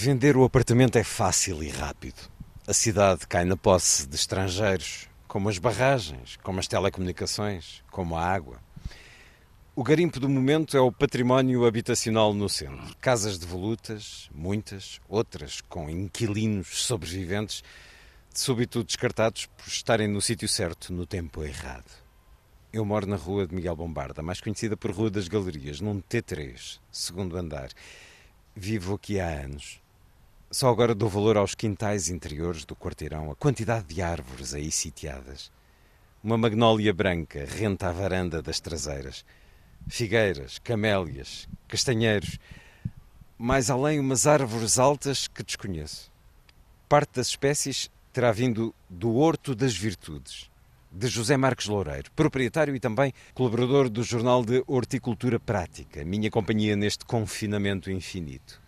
Vender o apartamento é fácil e rápido. A cidade cai na posse de estrangeiros, como as barragens, como as telecomunicações, como a água. O garimpo do momento é o património habitacional no centro. Casas devolutas, muitas, outras com inquilinos sobreviventes, de súbito descartados por estarem no sítio certo no tempo errado. Eu moro na rua de Miguel Bombarda, mais conhecida por Rua das Galerias, num T3, segundo andar. Vivo aqui há anos. Só agora dou valor aos quintais interiores do quarteirão, a quantidade de árvores aí sitiadas. Uma magnólia branca renta a varanda das traseiras. Figueiras, camélias, castanheiros. Mais além, umas árvores altas que desconheço. Parte das espécies terá vindo do Horto das Virtudes, de José Marques Loureiro, proprietário e também colaborador do Jornal de Horticultura Prática, minha companhia neste confinamento infinito.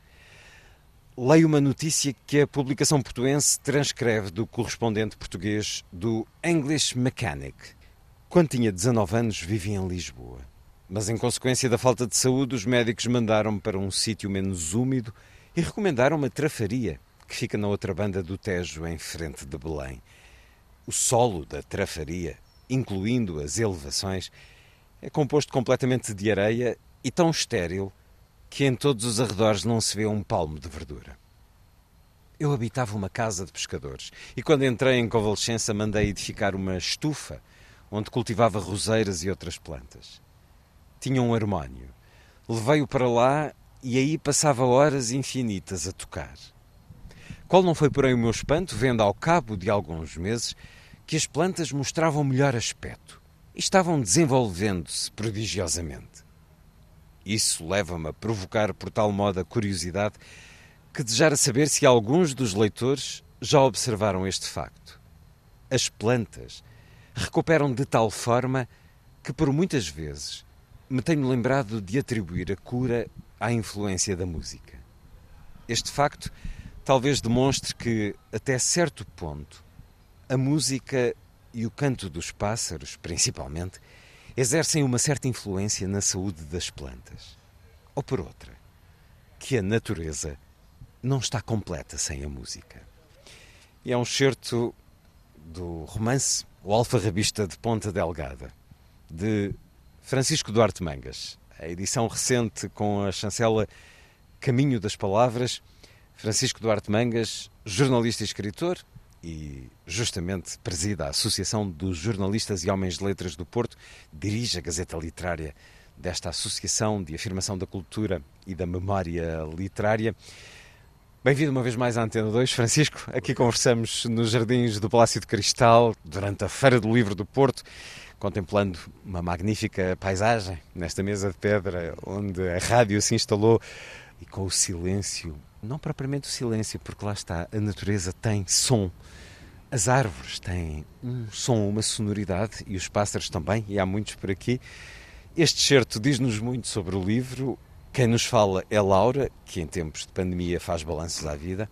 Leio uma notícia que a publicação portuense transcreve do correspondente português do English Mechanic. Quando tinha 19 anos, vivia em Lisboa. Mas, em consequência da falta de saúde, os médicos mandaram-me para um sítio menos úmido e recomendaram uma trafaria, que fica na outra banda do Tejo, em frente de Belém. O solo da trafaria, incluindo as elevações, é composto completamente de areia e tão estéril que em todos os arredores não se vê um palmo de verdura. Eu habitava uma casa de pescadores e quando entrei em convalescença mandei edificar uma estufa onde cultivava roseiras e outras plantas. Tinha um harmónio. Levei-o para lá e aí passava horas infinitas a tocar. Qual não foi, porém, o meu espanto, vendo ao cabo de alguns meses que as plantas mostravam melhor aspecto e estavam desenvolvendo-se prodigiosamente. Isso leva-me a provocar por tal modo a curiosidade que desejara saber se alguns dos leitores já observaram este facto? As plantas recuperam de tal forma que, por muitas vezes, me tenho lembrado de atribuir a cura à influência da música. Este facto talvez demonstre que, até certo ponto, a música e o canto dos pássaros, principalmente, exercem uma certa influência na saúde das plantas. Ou por outra, que a natureza não está completa sem a música. E é um certo do romance O Alfarrabista de Ponta Delgada, de Francisco Duarte Mangas. A edição recente com a chancela Caminho das Palavras. Francisco Duarte Mangas, jornalista e escritor, e justamente presida a Associação dos Jornalistas e Homens de Letras do Porto, dirige a Gazeta Literária desta Associação de Afirmação da Cultura e da Memória Literária. Bem-vindo uma vez mais à Antena 2. Francisco, aqui conversamos nos jardins do Palácio de Cristal, durante a Feira do Livro do Porto, contemplando uma magnífica paisagem nesta mesa de pedra onde a rádio se instalou e com o silêncio, não propriamente o silêncio, porque lá está, a natureza tem som. As árvores têm um som, uma sonoridade e os pássaros também, e há muitos por aqui. Este certo diz-nos muito sobre o livro, quem nos fala é Laura, que em tempos de pandemia faz balanços à vida.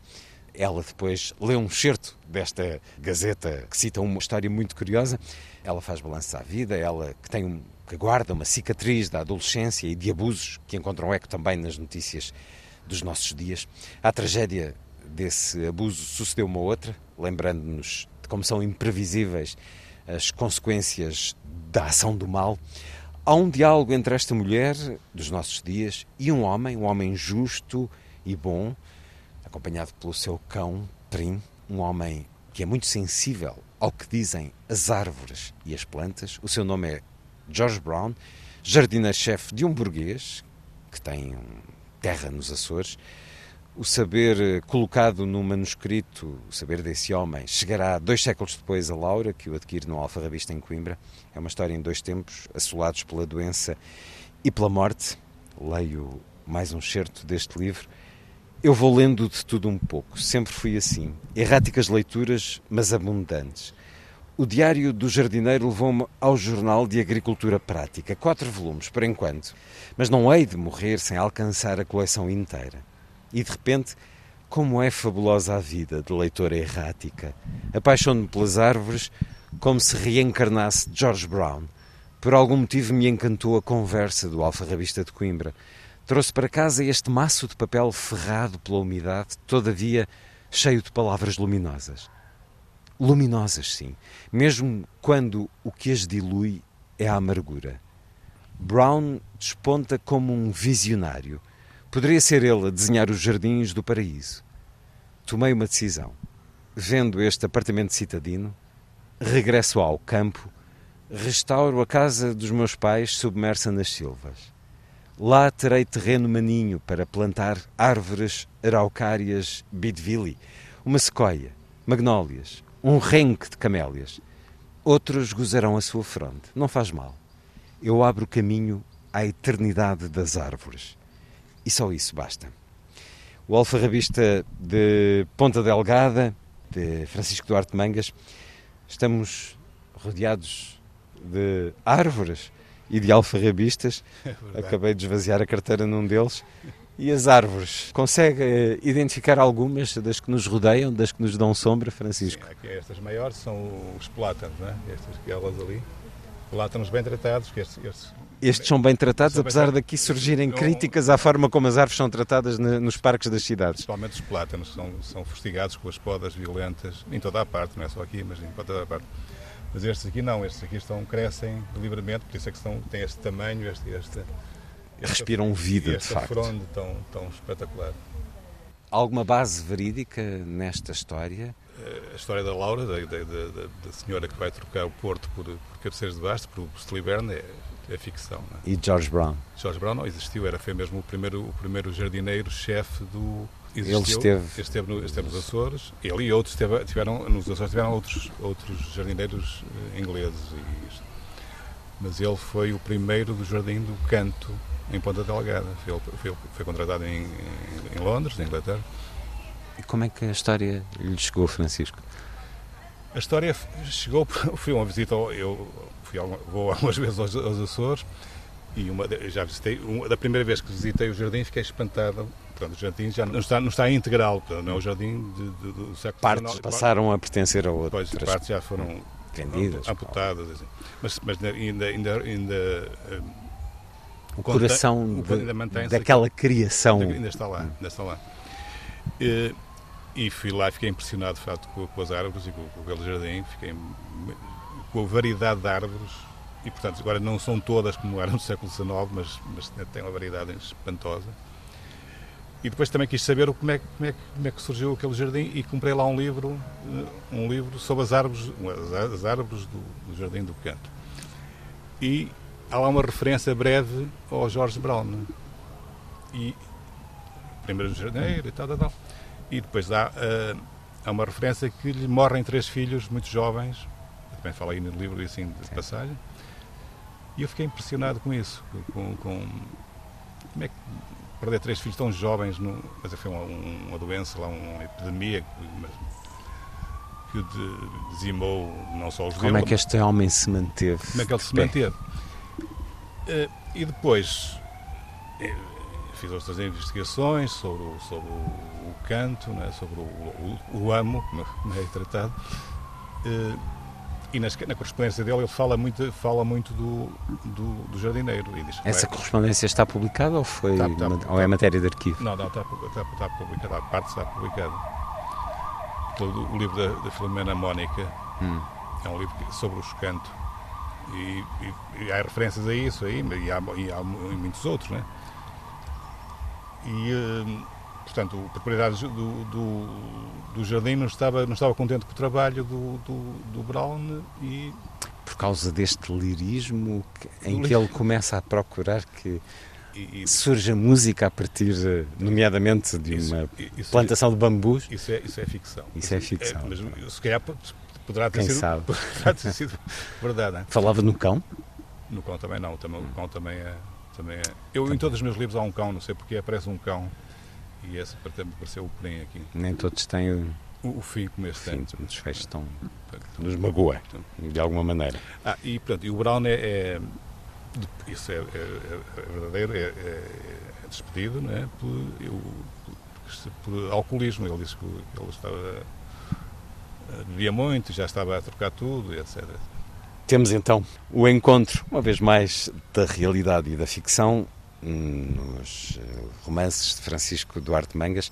Ela depois lê um certo desta gazeta que cita uma história muito curiosa. Ela faz balanços à vida, ela que tem um, que guarda uma cicatriz da adolescência e de abusos que encontram eco também nas notícias dos nossos dias. A tragédia desse abuso sucedeu uma outra, lembrando-nos de como são imprevisíveis as consequências da ação do mal. Há um diálogo entre esta mulher dos nossos dias e um homem, um homem justo e bom, acompanhado pelo seu cão, Trim, um homem que é muito sensível ao que dizem as árvores e as plantas. O seu nome é George Brown, jardineiro-chefe de um burguês que tem terra nos Açores. O saber eh, colocado no manuscrito, o saber desse homem, chegará dois séculos depois a Laura, que o adquire no Alfarrabista em Coimbra. É uma história em dois tempos, assolados pela doença e pela morte. Leio mais um certo deste livro. Eu vou lendo de tudo um pouco, sempre fui assim. Erráticas leituras, mas abundantes. O Diário do Jardineiro levou-me ao Jornal de Agricultura Prática, quatro volumes, por enquanto, mas não hei de morrer sem alcançar a coleção inteira. E de repente, como é fabulosa a vida de leitora errática. Apaixono-me pelas árvores como se reencarnasse George Brown. Por algum motivo me encantou a conversa do alfarrabista de Coimbra. Trouxe para casa este maço de papel ferrado pela umidade, todavia cheio de palavras luminosas. Luminosas, sim, mesmo quando o que as dilui é a amargura. Brown desponta como um visionário Poderia ser ele a desenhar os jardins do paraíso. Tomei uma decisão. Vendo este apartamento citadino, regresso ao campo, restauro a casa dos meus pais submersa nas silvas. Lá terei terreno maninho para plantar árvores araucárias bidvili, uma sequoia, magnólias, um renque de camélias. Outros gozarão a sua fronte. Não faz mal. Eu abro caminho à eternidade das árvores. E só isso basta. O alfarrabista de Ponta Delgada, de Francisco Duarte Mangas, estamos rodeados de árvores e de alfarrabistas. É Acabei de esvaziar a carteira num deles. E as árvores? Consegue eh, identificar algumas das que nos rodeiam, das que nos dão sombra, Francisco? Sim, estas maiores são os plátanos, né? estas aquelas ali. Plátanos bem tratados, que estes, estes estes são bem tratados, são apesar bem daqui surgirem críticas à forma como as árvores são tratadas nos parques das cidades. Principalmente os plátanos são, são fustigados com as podas violentas, em toda a parte, não é só aqui, mas em toda a parte. Mas estes aqui não, estes aqui estão, crescem livremente, por isso é que estão, têm este tamanho, este, este, respiram vida, de facto. fronde tão, tão espetacular. Alguma base verídica nesta história? A história da Laura, da, da, da, da senhora que vai trocar o Porto por, por cabeceiros de basto, por Stiliberna, é, é ficção. É? E George Brown? George Brown não existiu, era, foi mesmo o primeiro, o primeiro jardineiro-chefe do. Existiu, ele esteve... esteve, no, esteve nos Açores, ele e outros esteve, tiveram, nos Açores tiveram outros, outros jardineiros eh, ingleses, e, mas ele foi o primeiro do Jardim do Canto em Ponta Delgada. Foi, foi, foi contratado em, em, Londres, na Inglaterra, E como é que a história lhe chegou, Francisco? A história chegou, fui uma visita, ao, eu fui, vou algumas vezes aos, aos Açores e uma, já visitei, uma, da primeira vez que visitei o jardim fiquei espantado. Portanto, o jardim já não está, não está integral, portanto, não é o jardim de, de, do século Partes XIX. passaram a pertencer a outras. Depois, partes já foram vendidas, amputadas. Assim. Mas, mas ainda, ainda, ainda o coração de, daquela criação ainda está lá, ainda está lá. E, e fui lá e fiquei impressionado de facto com, com as árvores e com, com belo jardim, fiquei com a variedade de árvores e portanto agora não são todas como eram no século XIX, mas, mas tem uma variedade espantosa. E depois também quis saber como é, como, é, como é que surgiu aquele jardim e comprei lá um livro, um livro sobre as árvores, as, árvores do, do Jardim do Canto. E há lá uma referência breve ao George Brown. E primeiro jardineiro e tal, tal, tal. E depois há, uh, há uma referência que lhe morrem três filhos muito jovens, também fala aí no livro assim de passagem. E eu fiquei impressionado com isso, com, com como é que perder três filhos tão jovens, no, mas foi uma, uma doença, lá, uma epidemia que o dizimou não só os Como é que este homem se manteve? Como é que ele se manteve? Uh, e depois eh, fiz outras investigações sobre o, sobre o, canto, né, sobre o, o, o amo, como é tratado. Uh, e nas, na correspondência dele ele fala muito, fala muito do, do, do jardineiro. Essa é, correspondência está publicada ou, foi, está, está, ou está, é matéria de arquivo? Não, não, está, está, está publicada, a parte está publicada. Todo o livro da, da Filomena Mónica hum. é um livro sobre os cantos. E, e, e, há referências a isso aí, e há, e há muitos outros, né? E, hum, portanto, o proprietário do, do, do, jardim não estava, não estava contente com o trabalho do, do, do Brown e... Por causa deste lirismo em que ele começa a procurar que e, e, surge a música a partir, nomeadamente, de isso, uma isso, plantação de bambus. Isso é, isso é ficção. Isso é ficção. É, mas se calhar poderá ter, Quem sido, sabe? poderá ter sido verdade. Hein? Falava no cão? No cão também não, também, o cão também é, também é. Eu, em todos os meus livros há um cão, não sei porque aparece um cão e esse apareceu o Perim aqui. Nem todos têm o, o, o fim como este tem. Os desfechos estão. nos magoa, de alguma maneira. Ah, e, portanto, e o Brown é. é isso é, é, é verdadeiro, é, é, despedido não é? por, eu, por, por, alcoolismo. Ele disse que ele estava. bebia muito, já estava a trocar tudo, etc. Temos então o encontro, uma vez mais, da realidade e da ficção nos eh, romances de Francisco Duarte Mangas.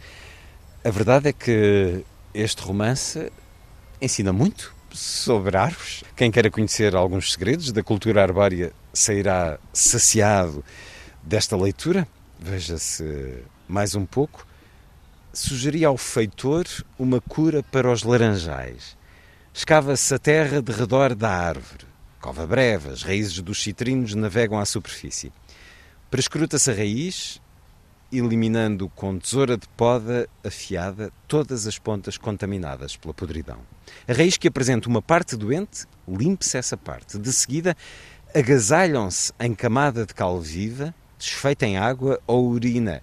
A verdade é que este romance ensina muito sobre árvores. Quem queira conhecer alguns segredos da cultura arbórea sairá saciado desta leitura. Veja-se mais um pouco. Sugeria ao feitor uma cura para os laranjais. Escava-se a terra de redor da árvore. Cova breve, as raízes dos citrinos navegam à superfície. Prescruta-se a raiz, eliminando com tesoura de poda afiada todas as pontas contaminadas pela podridão. A raiz que apresenta uma parte doente, limpe-se essa parte. De seguida, agasalham-se em camada de cal viva, desfeita em água ou urina.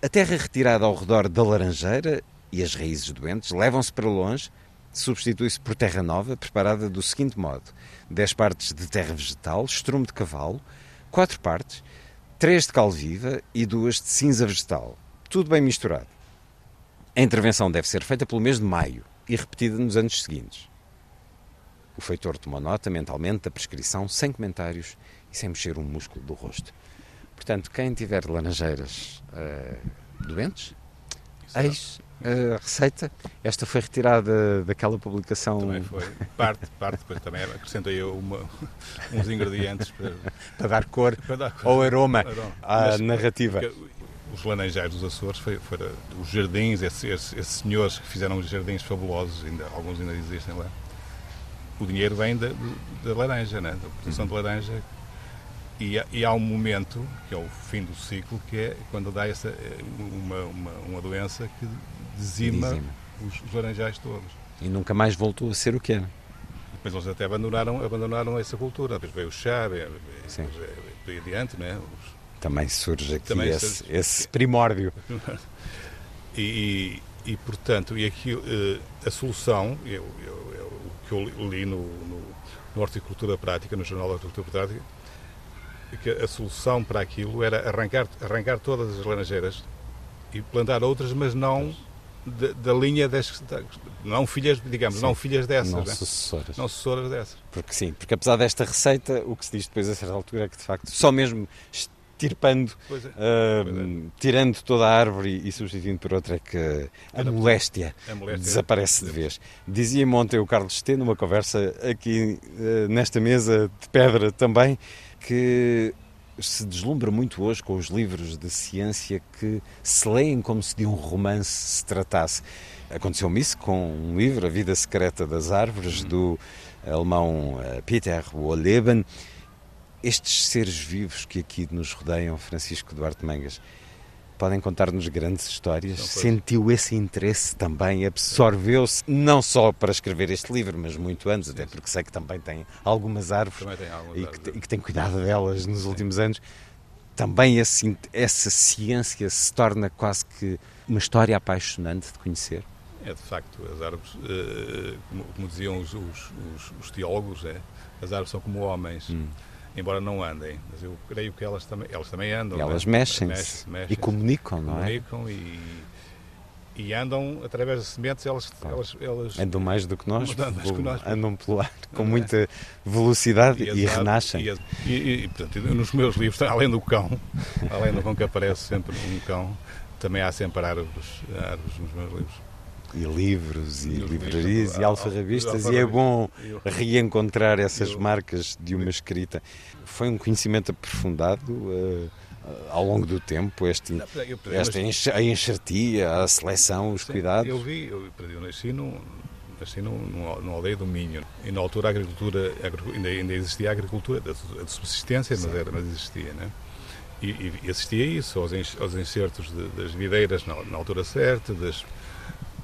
A terra retirada ao redor da laranjeira e as raízes doentes levam-se para longe, substitui-se por terra nova, preparada do seguinte modo: 10 partes de terra vegetal, estrume de cavalo, 4 partes três de cal viva e duas de cinza vegetal. Tudo bem misturado. A intervenção deve ser feita pelo mês de maio e repetida nos anos seguintes. O feitor tomou nota mentalmente da prescrição, sem comentários e sem mexer um músculo do rosto. Portanto, quem tiver laranjeiras uh, doentes, eis a receita. Esta foi retirada daquela publicação. Também foi. Parte, parte depois também acrescentei uma, uns ingredientes para, para, dar cor para dar cor ou aroma, aroma. à Mas, narrativa. Os laranjais dos Açores foi, foi, os jardins, esses, esses, esses, senhores que fizeram os jardins fabulosos, ainda, alguns ainda existem lá. O dinheiro vem da, da laranja, né? da produção uhum. de laranja. E, e, há um momento, que é o fim do ciclo, que é quando dá essa, uma, uma, uma doença que dizima, dizima. Os, os, laranjais todos. E nunca mais voltou a ser o que era. Depois eles até abandonaram, abandonaram essa cultura. Depois veio o chá, veio, veio adiante, né? Os... Também surge aqui Também esse, surge... esse primórdio. e, e portanto, e aqui uh, a solução, eu, eu, eu, o que eu li no, no, no Horticultura Prática, no Jornal da Horticultura Prática, que a solução para aquilo era arrancar, arrancar todas as laranjeiras e plantar outras, mas não da, da linha das. Não filhas, digamos, sim, não filhas dessas. Não né? sucessores. Não sucessores dessas. Porque sim, porque apesar desta receita, o que se diz depois a certa altura é que de facto só mesmo estirpando, é. uh, é. tirando toda a árvore e substituindo por outra é que a moléstia, a moléstia desaparece de vez. Dizia-me ontem o Carlos T, numa conversa aqui uh, nesta mesa de pedra também, que se deslumbra muito hoje com os livros de ciência que se leem como se de um romance se tratasse. Aconteceu-me isso com um livro, A Vida Secreta das Árvores, uhum. do alemão eh, Peter Wolleben. Estes seres vivos que aqui nos rodeiam, Francisco Duarte Mangas, podem contar-nos grandes histórias. Sentiu esse interesse também, absorveu-se, não só para escrever este livro, mas muito antes, até porque sei que também tem algumas árvores tem algumas e. Que, e, que, tem cuidado delas nos Sim. últimos anos. Também esse, essa ciência se torna quase que uma história apaixonante de conhecer. É, de facto, as árvores, eh, como, como diziam os, os, os, os teólogos, é, as árvores são como homens. Hum embora não andem, mas eu creio que elas também, elas também andam. E elas né? mexem-se mexem e comunicam, não é? Comunicam e, e andam através das sementes, elas, elas, elas andam mais do que nós, que nós andam pelo ar com muita velocidade e, e renascem. E, e, e, portanto, nos meus livros, além do cão, além do cão que aparece sempre um cão, também há sempre árvores, árvores nos meus livros e livros e, e livrarias e alfarrabistas e é bom reencontrar essas marcas de uma escrita. Foi um conhecimento aprofundado uh, ao longo do tempo, este, esta a enxertia, a seleção, os cuidados? Eu vi, eu, eu nasci num, nasci num, numa aldeia do Minho e na altura a agricultura, ainda, ainda existia a agricultura de subsistência, mas, era, mas existia, né? E, e assistia a isso, aos, aos enxertos de, das videiras na, na altura certa, das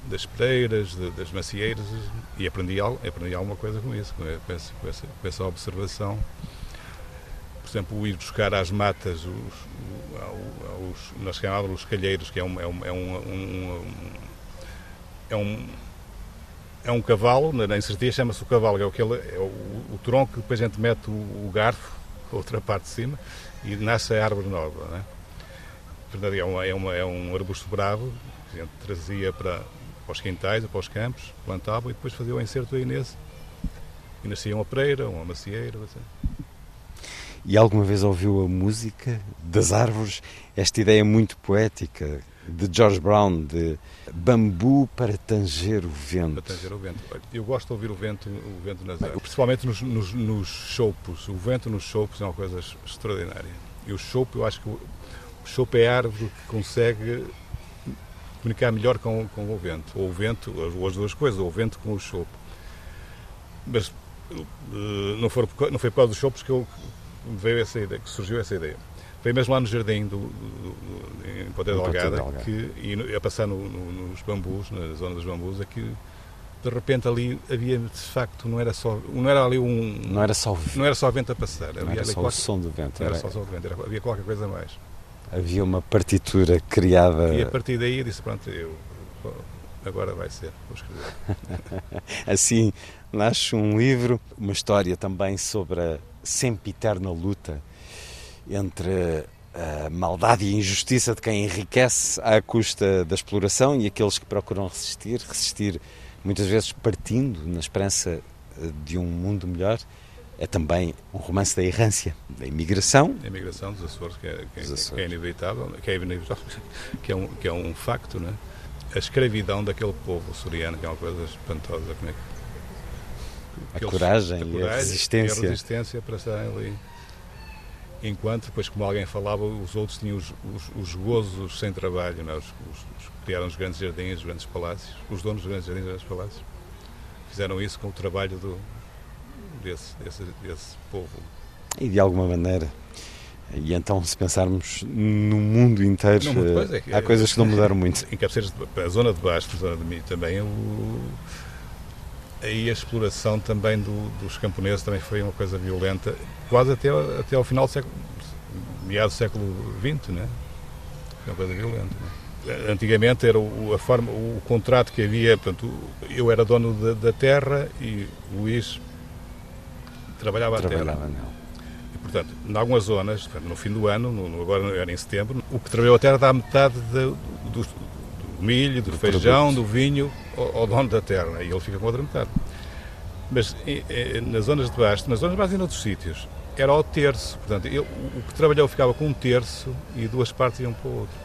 das pereiras, de, das macieiras, e aprendi, aprendi alguma coisa com isso, com essa, com essa, com essa observação. Por exemplo, ir buscar às matas os, os, nós chamávamos os calheiros, que é um, é um, é um, um é um, é um cavalo, na incertia chama-se o cavalo, é, aquele, é o, o, tronco que depois a gente mete o, o garfo, a outra parte de cima, e nasce a árvore nova. Né? Portanto, é, uma, é, uma, é um arbusto bravo que a gente trazia para, para os quintais, para os campos, plantavam e depois faziam o encerto aí nesse. E nascia uma preira, uma macieira. Assim. E alguma vez ouviu a música das árvores? Esta ideia muito poética de George Brown, de bambu para tanger o vento. Para tanger o vento. Eu gosto de ouvir o vento, o vento nas árvores, principalmente nos, nos, nos choupos. O vento nos choupos é uma coisa extraordinária. E o chopo, eu acho que o chopo é a árvore que consegue comunicar melhor com, com o vento, ou o vento, ou as duas coisas, ou o vento com o chopo. Mas eh, não, for, não foi por causa dos chopos que eu veio essa ideia, que surgiu essa ideia. Foi mesmo lá no jardim do, do, do em Ponta Delgada, que, e a passar no, no, nos bambus, na zona dos bambus, é que de repente ali havia de facto não era só não era ali um não era só não era só vento a passar não era só qualquer, o som do vento era, era só o som do vento era, havia qualquer coisa mais havia uma partitura criada. E a partir daí eu disse: pronto, eu, agora vai ser, vou escrever. assim nasce um livro, uma história também sobre a sempiterna luta entre a maldade e a injustiça de quem enriquece à custa da exploração e aqueles que procuram resistir, resistir muitas vezes partindo na esperança de um mundo melhor é também um romance da errância, da imigração. A imigração dos Açores, que é, que é, Açores. Que é inevitável, que é, inevitável que, é um, que é um facto, né? A escravidão daquele povo açoriano, que é uma coisa espantosa. Como é que, a, coragem a coragem e a resistência. E a resistência para estarem ali. Enquanto, depois, como alguém falava, os outros tinham os, os, os gozos sem trabalho, né? os, os, criaram os grandes jardins, os grandes palácios, os donos dos grandes jardins e grandes palácios. Fizeram isso com o trabalho do, desse, desse, desse povo. E de alguma maneira. E então, se pensarmos no mundo inteiro, não, é, há coisas que não mudaram muito. Em Cabeceiras, a zona de baixo, a zona de mim também, o, aí a exploração também do, dos camponeses também foi uma coisa violenta, quase até, até ao final do século, meados do século XX, né? Foi uma coisa violenta. Né? antigamente era o, a forma, o contrato que havia, portanto, eu era dono da, da terra e Luís trabalhava, Trabalhava a terra. nela. E, portanto, em algumas zonas, no fim do ano, no, agora era em setembro, o que trabalhou a terra dá metade de, do, do, milho, do, feijão, do vinho ao, ao, dono da terra e ele fica com a outra metade. Mas e, e, nas zonas de baixo, nas zonas de baixo e noutros sítios, era ao terço. Portanto, o que trabalhou ficava com um terço e duas partes iam para o outro.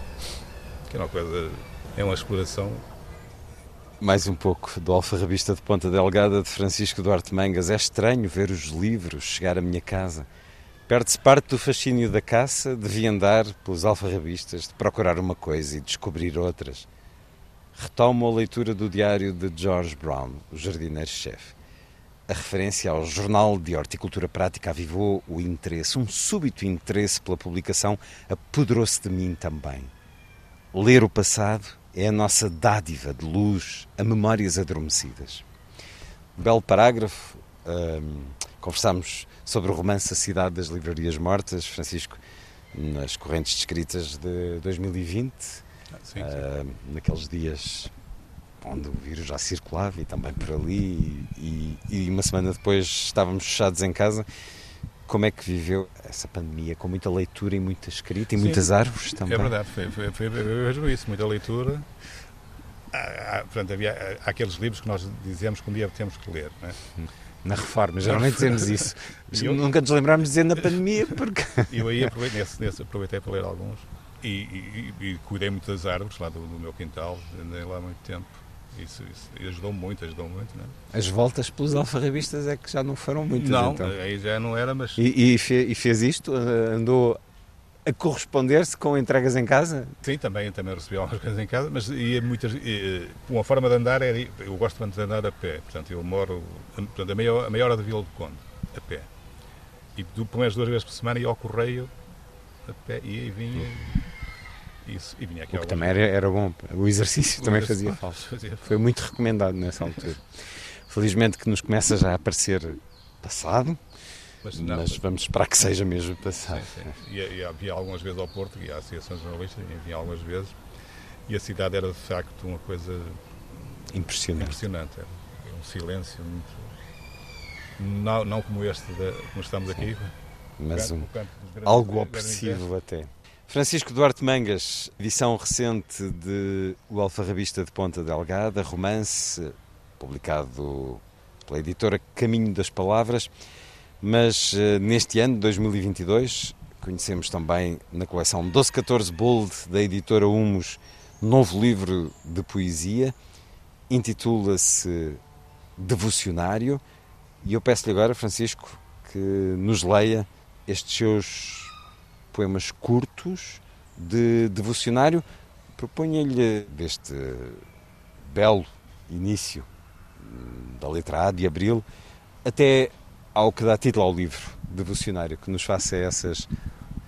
Que é uma coisa, é uma exploração mais um pouco do Alfarrabista de Ponta Delgada de Francisco Duarte Mangas. É estranho ver os livros chegar à minha casa. Perde-se parte do fascínio da caça, de andar pelos alfarrabistas, de procurar uma coisa e descobrir outras. Retomo a leitura do diário de George Brown, o jardineiro-chefe. A referência ao Jornal de Horticultura Prática avivou o interesse, um súbito interesse pela publicação apoderou-se de mim também. Ler o passado é a nossa dádiva de luz a memórias adormecidas. Belo parágrafo. Um, conversámos sobre o romance A Cidade das Livrarias Mortas, Francisco, nas correntes descritas de 2020, ah, sim, sim. Naqueles dias onde o vírus já circulava e também por ali, e, e, uma semana depois estávamos fechados em casa. Como é que viveu essa pandemia? Com muita leitura e muita escrita e Sim, muitas árvores também? É verdade, foi, foi, foi, eu vejo isso, muita leitura. Há, há, portanto, havia, há aqueles livros que nós dizemos que um dia temos que ler. Não é? Na reforma, geralmente dizemos isso. Eu, Nunca nos lembramos de dizer na pandemia, porque. Eu aí aproveitei, nesse, nesse, aproveitei para ler alguns e, e, e, cuidei muito das árvores lá do, do meu quintal, andei lá há muito tempo. Isso, isso ajudou muito, ajudou muito. Não é? As voltas pelos alfarrabistas é que já não foram muitas. Não, então. aí já não era, mas. E, e, fez, e fez isto? Andou a corresponder-se com entregas em casa? Sim, também, também recebi algumas coisas em casa, mas ia muitas. Ia, uma forma de andar era. Eu gosto muito de andar a pé, portanto, eu moro portanto, a, meia, a meia hora de Vila do Conde, a pé. E pelo menos duas vezes por semana ia ao correio, a pé, ia e vinha. Isso, e vinha aqui o que também era, era, bom, o exercício o também fazia falta. Foi muito recomendado nessa altura. Felizmente que nos começa já a aparecer passado, mas, não, mas vamos esperar que seja mesmo passado. Sim, sim. E, e havia algumas vezes ao Porto, e a Associação Jornalista, havia algumas vezes, e a cidade era de facto uma coisa impressionante. impressionante. Era um silêncio muito. Não, não como este, de, como estamos sim. aqui, mas um, algo opressivo até. Francisco Duarte Mangas, edição recente de O Alfarrabista de Ponta Delgada, romance, publicado pela editora Caminho das Palavras, mas uh, neste ano, 2022, conhecemos também na coleção 1214 Bold da editora Humus, novo livro de poesia, intitula-se Devocionário, e eu peço-lhe agora, Francisco, que nos leia estes seus poemas curtos de devocionário. Proponho-lhe, deste belo início hum, da letra A de Abril, até ao que dá título ao livro, devocionário, que nos faça essas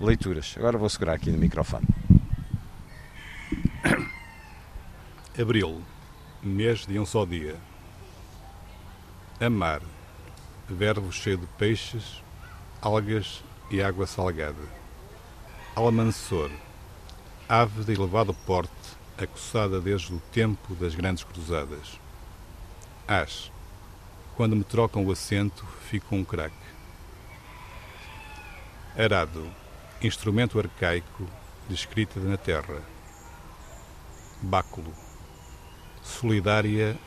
leituras. Agora vou segurar aqui no microfone. Abril, mês de um só dia. Amar, verbo cheio de peixes, algas e água salgada. Almansor, ave de elevado porte, acossada desde o tempo das grandes cruzadas. As, quando me trocam o assento, fico um craque. Arado, instrumento arcaico de escrita na terra. Báculo, solidária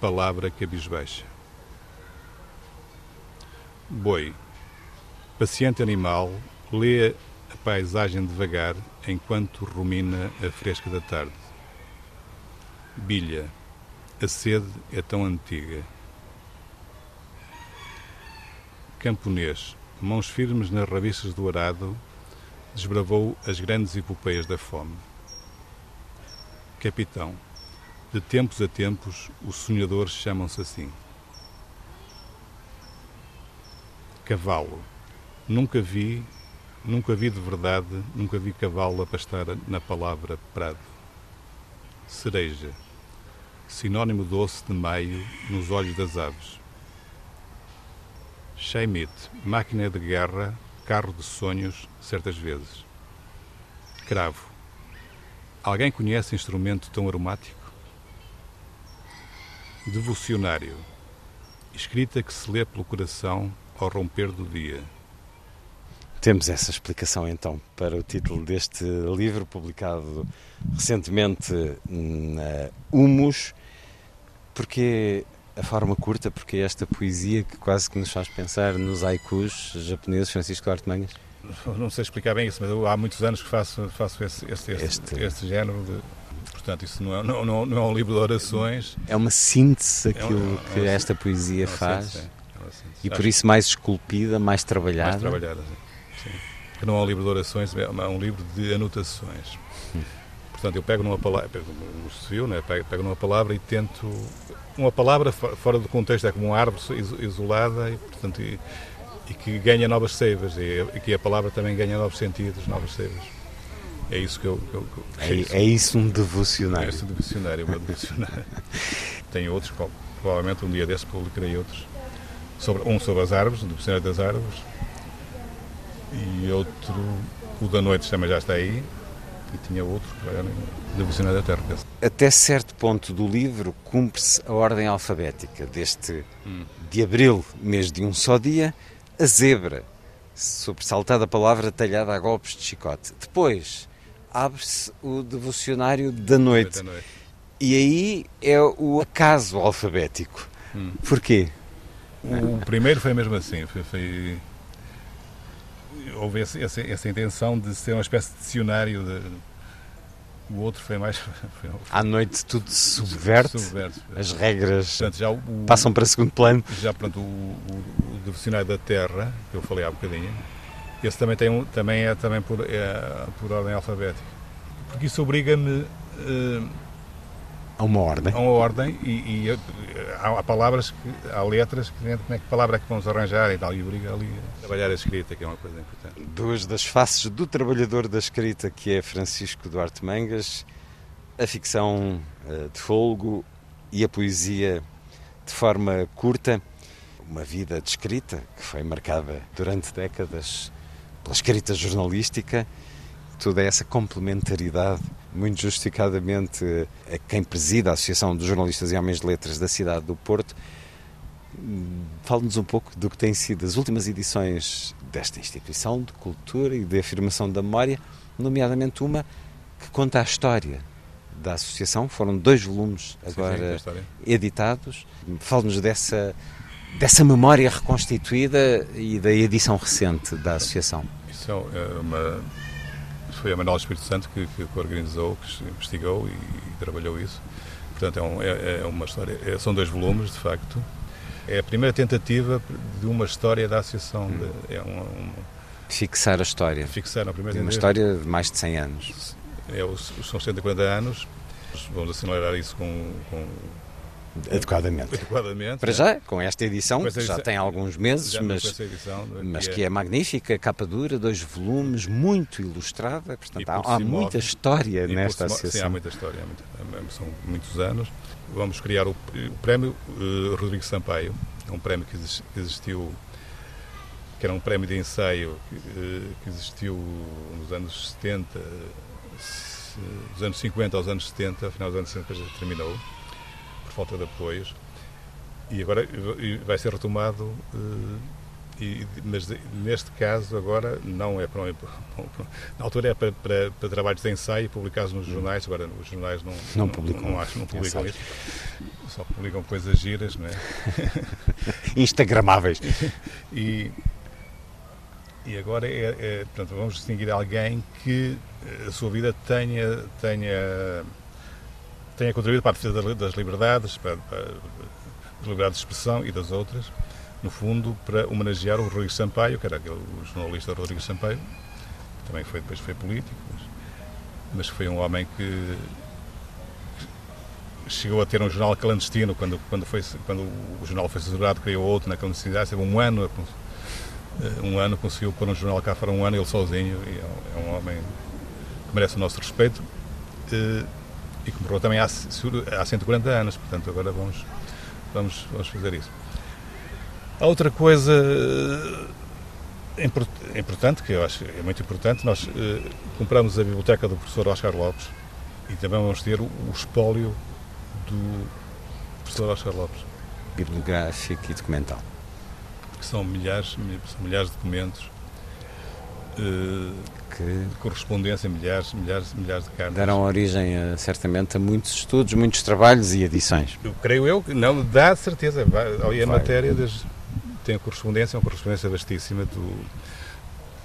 palavra cabisbaixa. Boi, paciente animal, lê paisagem devagar enquanto rumina a fresca da tarde. Bilha, a sede é tão antiga. Camponês, mãos firmes nas rabiças do arado, desbravou as grandes epopeias da fome. Capitão, de tempos a tempos os sonhadores chamam-se assim. Cavalo, nunca vi Nunca vi de verdade, nunca vi cavalo a pastar na palavra prado. Cereja, sinónimo doce de maio nos olhos das aves. Sheimit, máquina de guerra, carro de sonhos, certas vezes. Cravo, Alguém conhece instrumento tão aromático? Devocionário. Escrita que se lê pelo coração ao romper do dia. Temos essa explicação então para o título deste livro, publicado recentemente na Humus. Porque a forma curta, porque esta poesia que quase que nos faz pensar nos haikus japoneses, Francisco Duarte Mangas? Não sei explicar bem isso, mas eu, há muitos anos que faço, faço esse, este, este, este... este género de. Portanto, isso não é, não, não, não é um livro de orações. É uma síntese daquilo é um, que esta poesia faz. Síntese, é e por isso mais esculpida, mais trabalhada. Mais trabalhada, sim. Que não é um livro de orações, é um livro de anotações. Hum. Portanto, eu pego numa palavra, pego, se viu, né? pego, pego numa palavra e tento. Uma palavra fora do contexto é como uma árvore isolada e, portanto, e, e que ganha novas seivas e, e, que a palavra também ganha novos sentidos, novas seivas. É isso que eu. Que eu que, é, isso. é, isso. um devocionário. É isso um devocionário, um devocionário. Tenho outros, provavelmente um dia desse publicarei outros. Sobre, um sobre as árvores, o devocionário das árvores, e outro, o da noite também já está aí, e tinha outro que era devocionário da Terra. Até certo ponto do livro cumpre-se a ordem alfabética deste hum. de abril, mês de um só dia, a zebra, sobressaltada palavra talhada a golpes de chicote. Depois abre-se o devocionário da noite. da noite. E aí é o acaso alfabético. Hum. Porquê? O primeiro foi mesmo assim, foi, foi houve essa, essa, essa, intenção de ser uma espécie de dicionário. De, o outro foi mais. Foi, à noite tudo se subverte, subverte. as regras Portanto, o, passam para segundo plano. Já, pronto, o, o, o Devocionário da Terra, que eu falei há bocadinho, esse também, tem um, também é também por, é, por ordem alfabética. Porque isso obriga-me. Uh, a uma ordem. A uma ordem e, e há, há, palavras, que, há letras que como é que palavra é que vamos arranjar e tal, e obriga ali a trabalhar a escrita, que é uma coisa importante. Duas das faces do trabalhador da escrita, que é Francisco Duarte Mangas, a ficção uh, de folgo e a poesia de forma curta, uma vida de escrita que foi marcada durante décadas pela escrita jornalística, toda essa complementaridade muito justificadamente a quem presida a Associação dos Jornalistas e Homens de Letras da cidade do Porto. Fale-nos um pouco do que têm sido as últimas edições desta instituição de cultura e de afirmação da memória, nomeadamente uma que conta a história da associação. Foram dois volumes agora sim, sim, editados. Fale-nos dessa, dessa memória reconstituída e da edição recente da associação. Isso é uma foi a Manuel Espírito Santo que, que, organizou, que investigou e, trabalhou isso. Portanto, é, um, é, é uma história, é, são dois volumes, de facto. É a primeira tentativa de uma história da associação. Hum. De, é uma, uma, Fixar a história. Fixar a primeira uma história de mais de 100 anos. É, são 140 anos. Vamos assinalar isso com, com Adequadamente. Adequadamente. Para é. já, com esta edição, que já tem alguns meses, mas, edição, é mas que é, é magnífica, capa dura, dois volumes, muito ilustrada, portanto há, há muita história nesta associação. Sim, há muita história, há muita, são muitos anos. Vamos criar o, o prémio uh, Rodrigo Sampaio, é um prémio que existiu, que era um prémio de ensaio que, uh, que existiu nos anos 70, dos anos 50 aos anos 70, final dos anos 70 já terminou por falta de apoios. E agora vai ser retomado, eh, e, mas neste caso agora não é para, na altura é para, para, para trabalhos de ensaio publicados nos jornais, agora os jornais não, não, não publicam, não, acho, não publicam isso, só publicam coisas giras, não é? Instagramáveis. e, e agora é, é, portanto, vamos distinguir alguém que a sua vida tenha, tenha tenha contribuído para a defesa das liberdades, para, para a liberdade de expressão e das outras, no fundo, para homenagear o Rodrigo Sampaio, que era aquele, jornalista Rodrigo Sampaio, que também foi, depois foi político, mas, foi um homem que, chegou a ter um jornal clandestino quando, quando, foi, quando o jornal foi censurado, criou outro na clandestinidade, teve um ano, eh, um ano conseguiu pôr um jornal cá fora um ano, ele sozinho, e é um é homem que merece o nosso respeito. Eh, e que morreu também há, há 140 anos, portanto agora vamos, vamos, vamos fazer isso. A outra coisa eh, importante, que eu acho é muito importante, nós uh, compramos a biblioteca do professor Oscar Lopes, E também vamos ter o, o espólio do professor Oscar Lopes. Bibliográfico e documental. Que são milhares, são milhares de documentos que correspondência, milhares, milhares, milhares de cartas. Deram origem, a, certamente, a muitos estudos, muitos trabalhos e edições. Eu creio eu que não, dá certeza. Ali a matéria das, tem a correspondência, uma correspondência vastíssima do,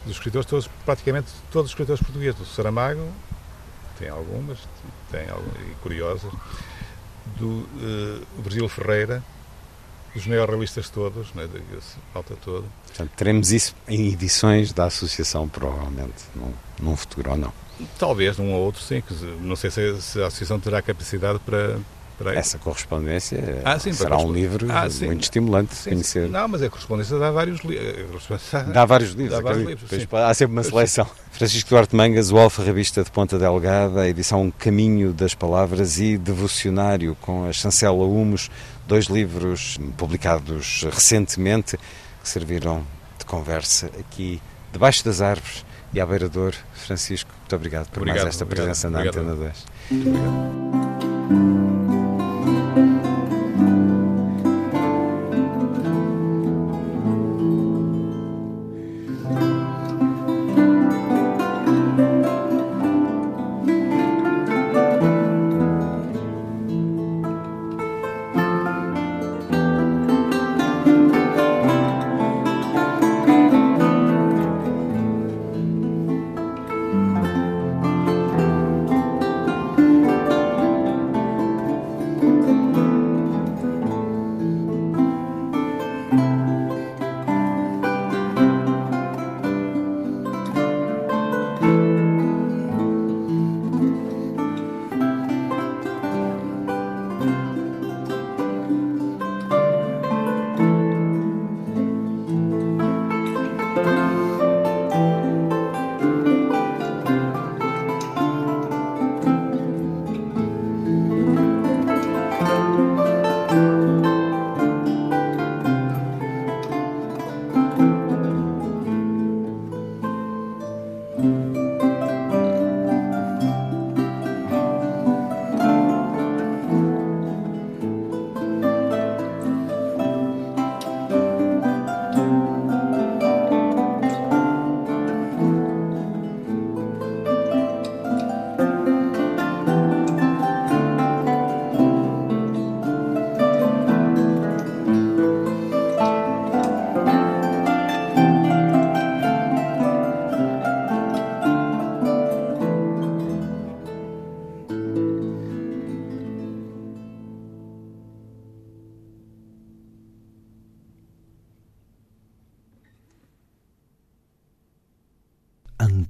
dos escritores, todos, praticamente todos os escritores portugueses. Do Saramago, tem algumas, tem algumas, curiosas, do uh, Virgílio Ferreira, dos neorrealistas todos, né, falta toda. Portanto, teremos isso em edições da associação, provavelmente, num, num futuro ou não? Talvez, num ou outro, sim. Não sei se, se a associação terá capacidade para, essa correspondência ah, sim, será um livro ah, muito estimulante de conhecer. Não, mas a correspondência dá vários livros. Dá vários livros, dá vários livros há sempre uma seleção. Francisco Duarte Mangas, o Alfa Revista de Ponta Delgada, a edição Caminho das Palavras e Devocionário com a chancela Humos, dois livros publicados recentemente que serviram de conversa aqui debaixo das árvores e à beira-dor. Francisco, muito obrigado por obrigado, mais esta obrigado, presença obrigado. na Antena 2.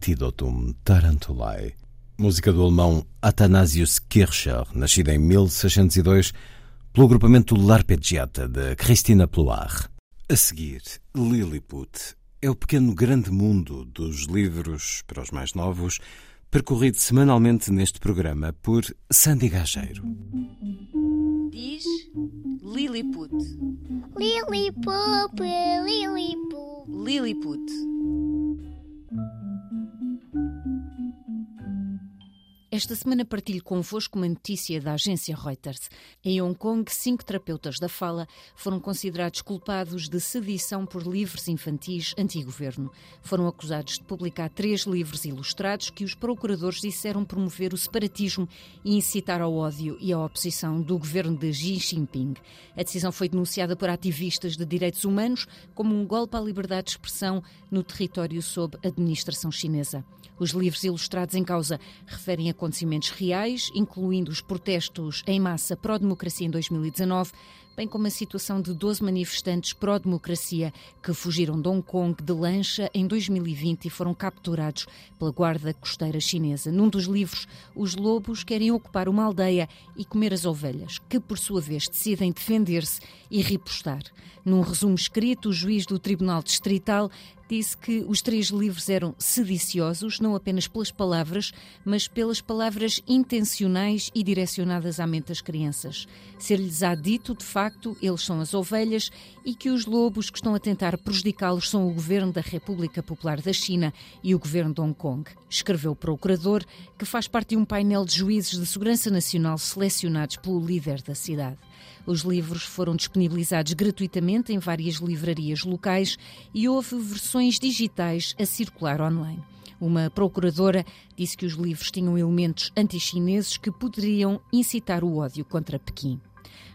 Antidotum Tarantulae, música do alemão Athanasius Kircher, nascida em 1602 pelo agrupamento L'Arpeggiata de Christina Ploir. A seguir, Lilliput é o pequeno grande mundo dos livros para os mais novos, percorrido semanalmente neste programa por Sandy Gageiro. Diz Lilliput. Lilliput, Lilliput. Lilliput. Esta semana partilho convosco uma notícia da agência Reuters. Em Hong Kong, cinco terapeutas da fala foram considerados culpados de sedição por livros infantis anti-governo. Foram acusados de publicar três livros ilustrados que os procuradores disseram promover o separatismo e incitar ao ódio e à oposição do governo de Xi Jinping. A decisão foi denunciada por ativistas de direitos humanos como um golpe à liberdade de expressão no território sob administração chinesa. Os livros ilustrados em causa referem acontecimentos reais, incluindo os protestos em massa pró-democracia em 2019, bem como a situação de 12 manifestantes pró-democracia que fugiram de Hong Kong de lancha em 2020 e foram capturados pela Guarda Costeira Chinesa. Num dos livros, os lobos querem ocupar uma aldeia e comer as ovelhas, que por sua vez decidem defender-se e ripostar. Num resumo escrito, o juiz do Tribunal Distrital disse que os três livros eram sediciosos, não apenas pelas palavras, mas pelas palavras intencionais e direcionadas à mente das crianças. Ser-lhes há dito, de facto, eles são as ovelhas e que os lobos que estão a tentar prejudicá-los são o governo da República Popular da China e o governo de Hong Kong. Escreveu o procurador, que faz parte de um painel de juízes de segurança nacional selecionados pelo líder da cidade. Os livros foram disponibilizados gratuitamente em várias livrarias locais e houve versões digitais a circular online. Uma procuradora disse que os livros tinham elementos anti-chineses que poderiam incitar o ódio contra Pequim.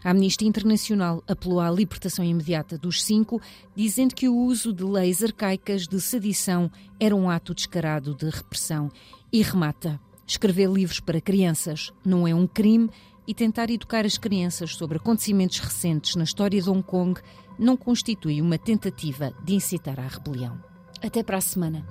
A Amnistia Internacional apelou à libertação imediata dos cinco, dizendo que o uso de leis arcaicas de sedição era um ato descarado de repressão. E remata: escrever livros para crianças não é um crime e tentar educar as crianças sobre acontecimentos recentes na história de Hong Kong não constitui uma tentativa de incitar à rebelião. Até para a semana.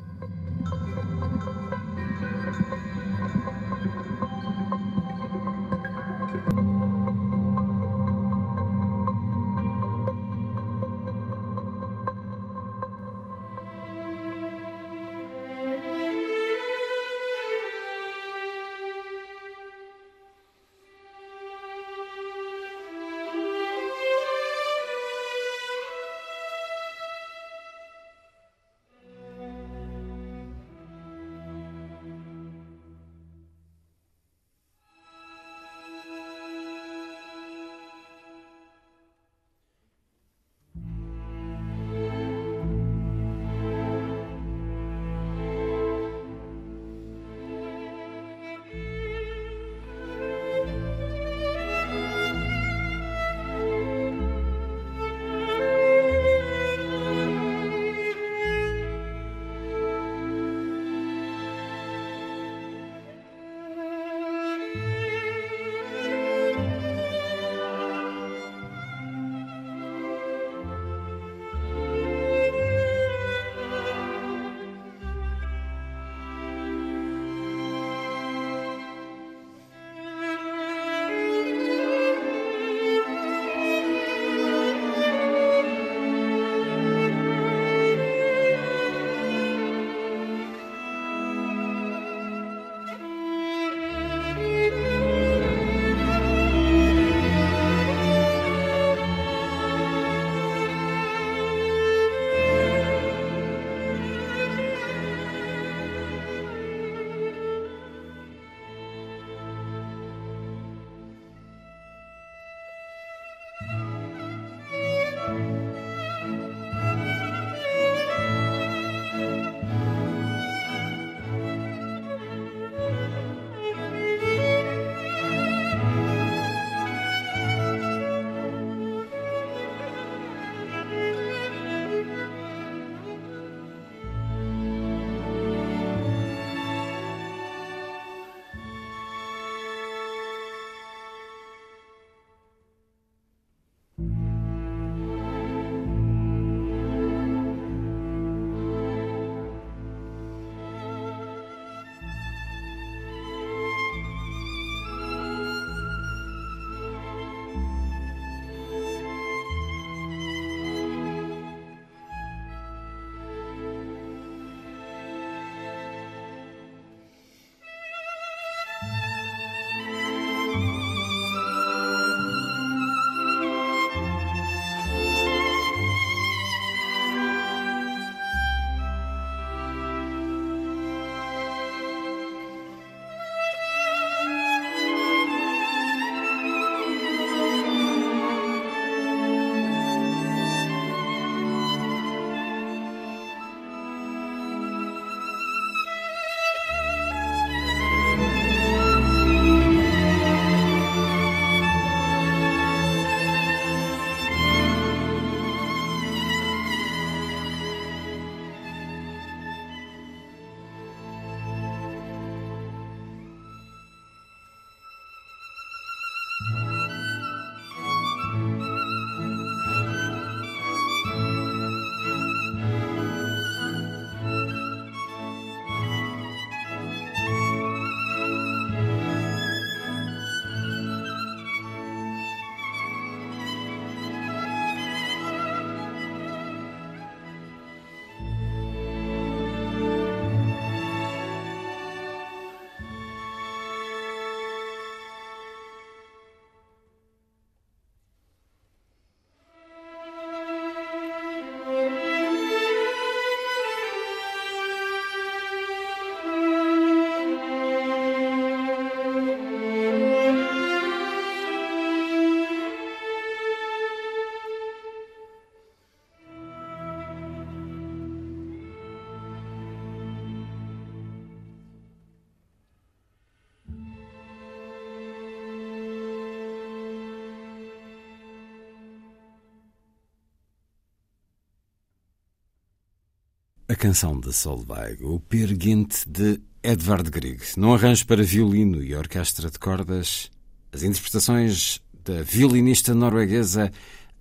A canção de Solveig, o Peer de Edvard Grieg, num arranjo para violino e orquestra de cordas, as interpretações da violinista norueguesa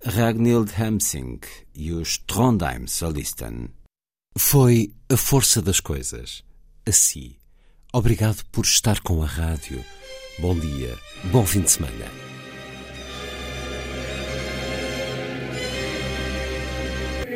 Ragnhild Hamsing e os Trondheim Solisten. Foi a força das coisas. Assim. Obrigado por estar com a rádio. Bom dia, bom fim de semana.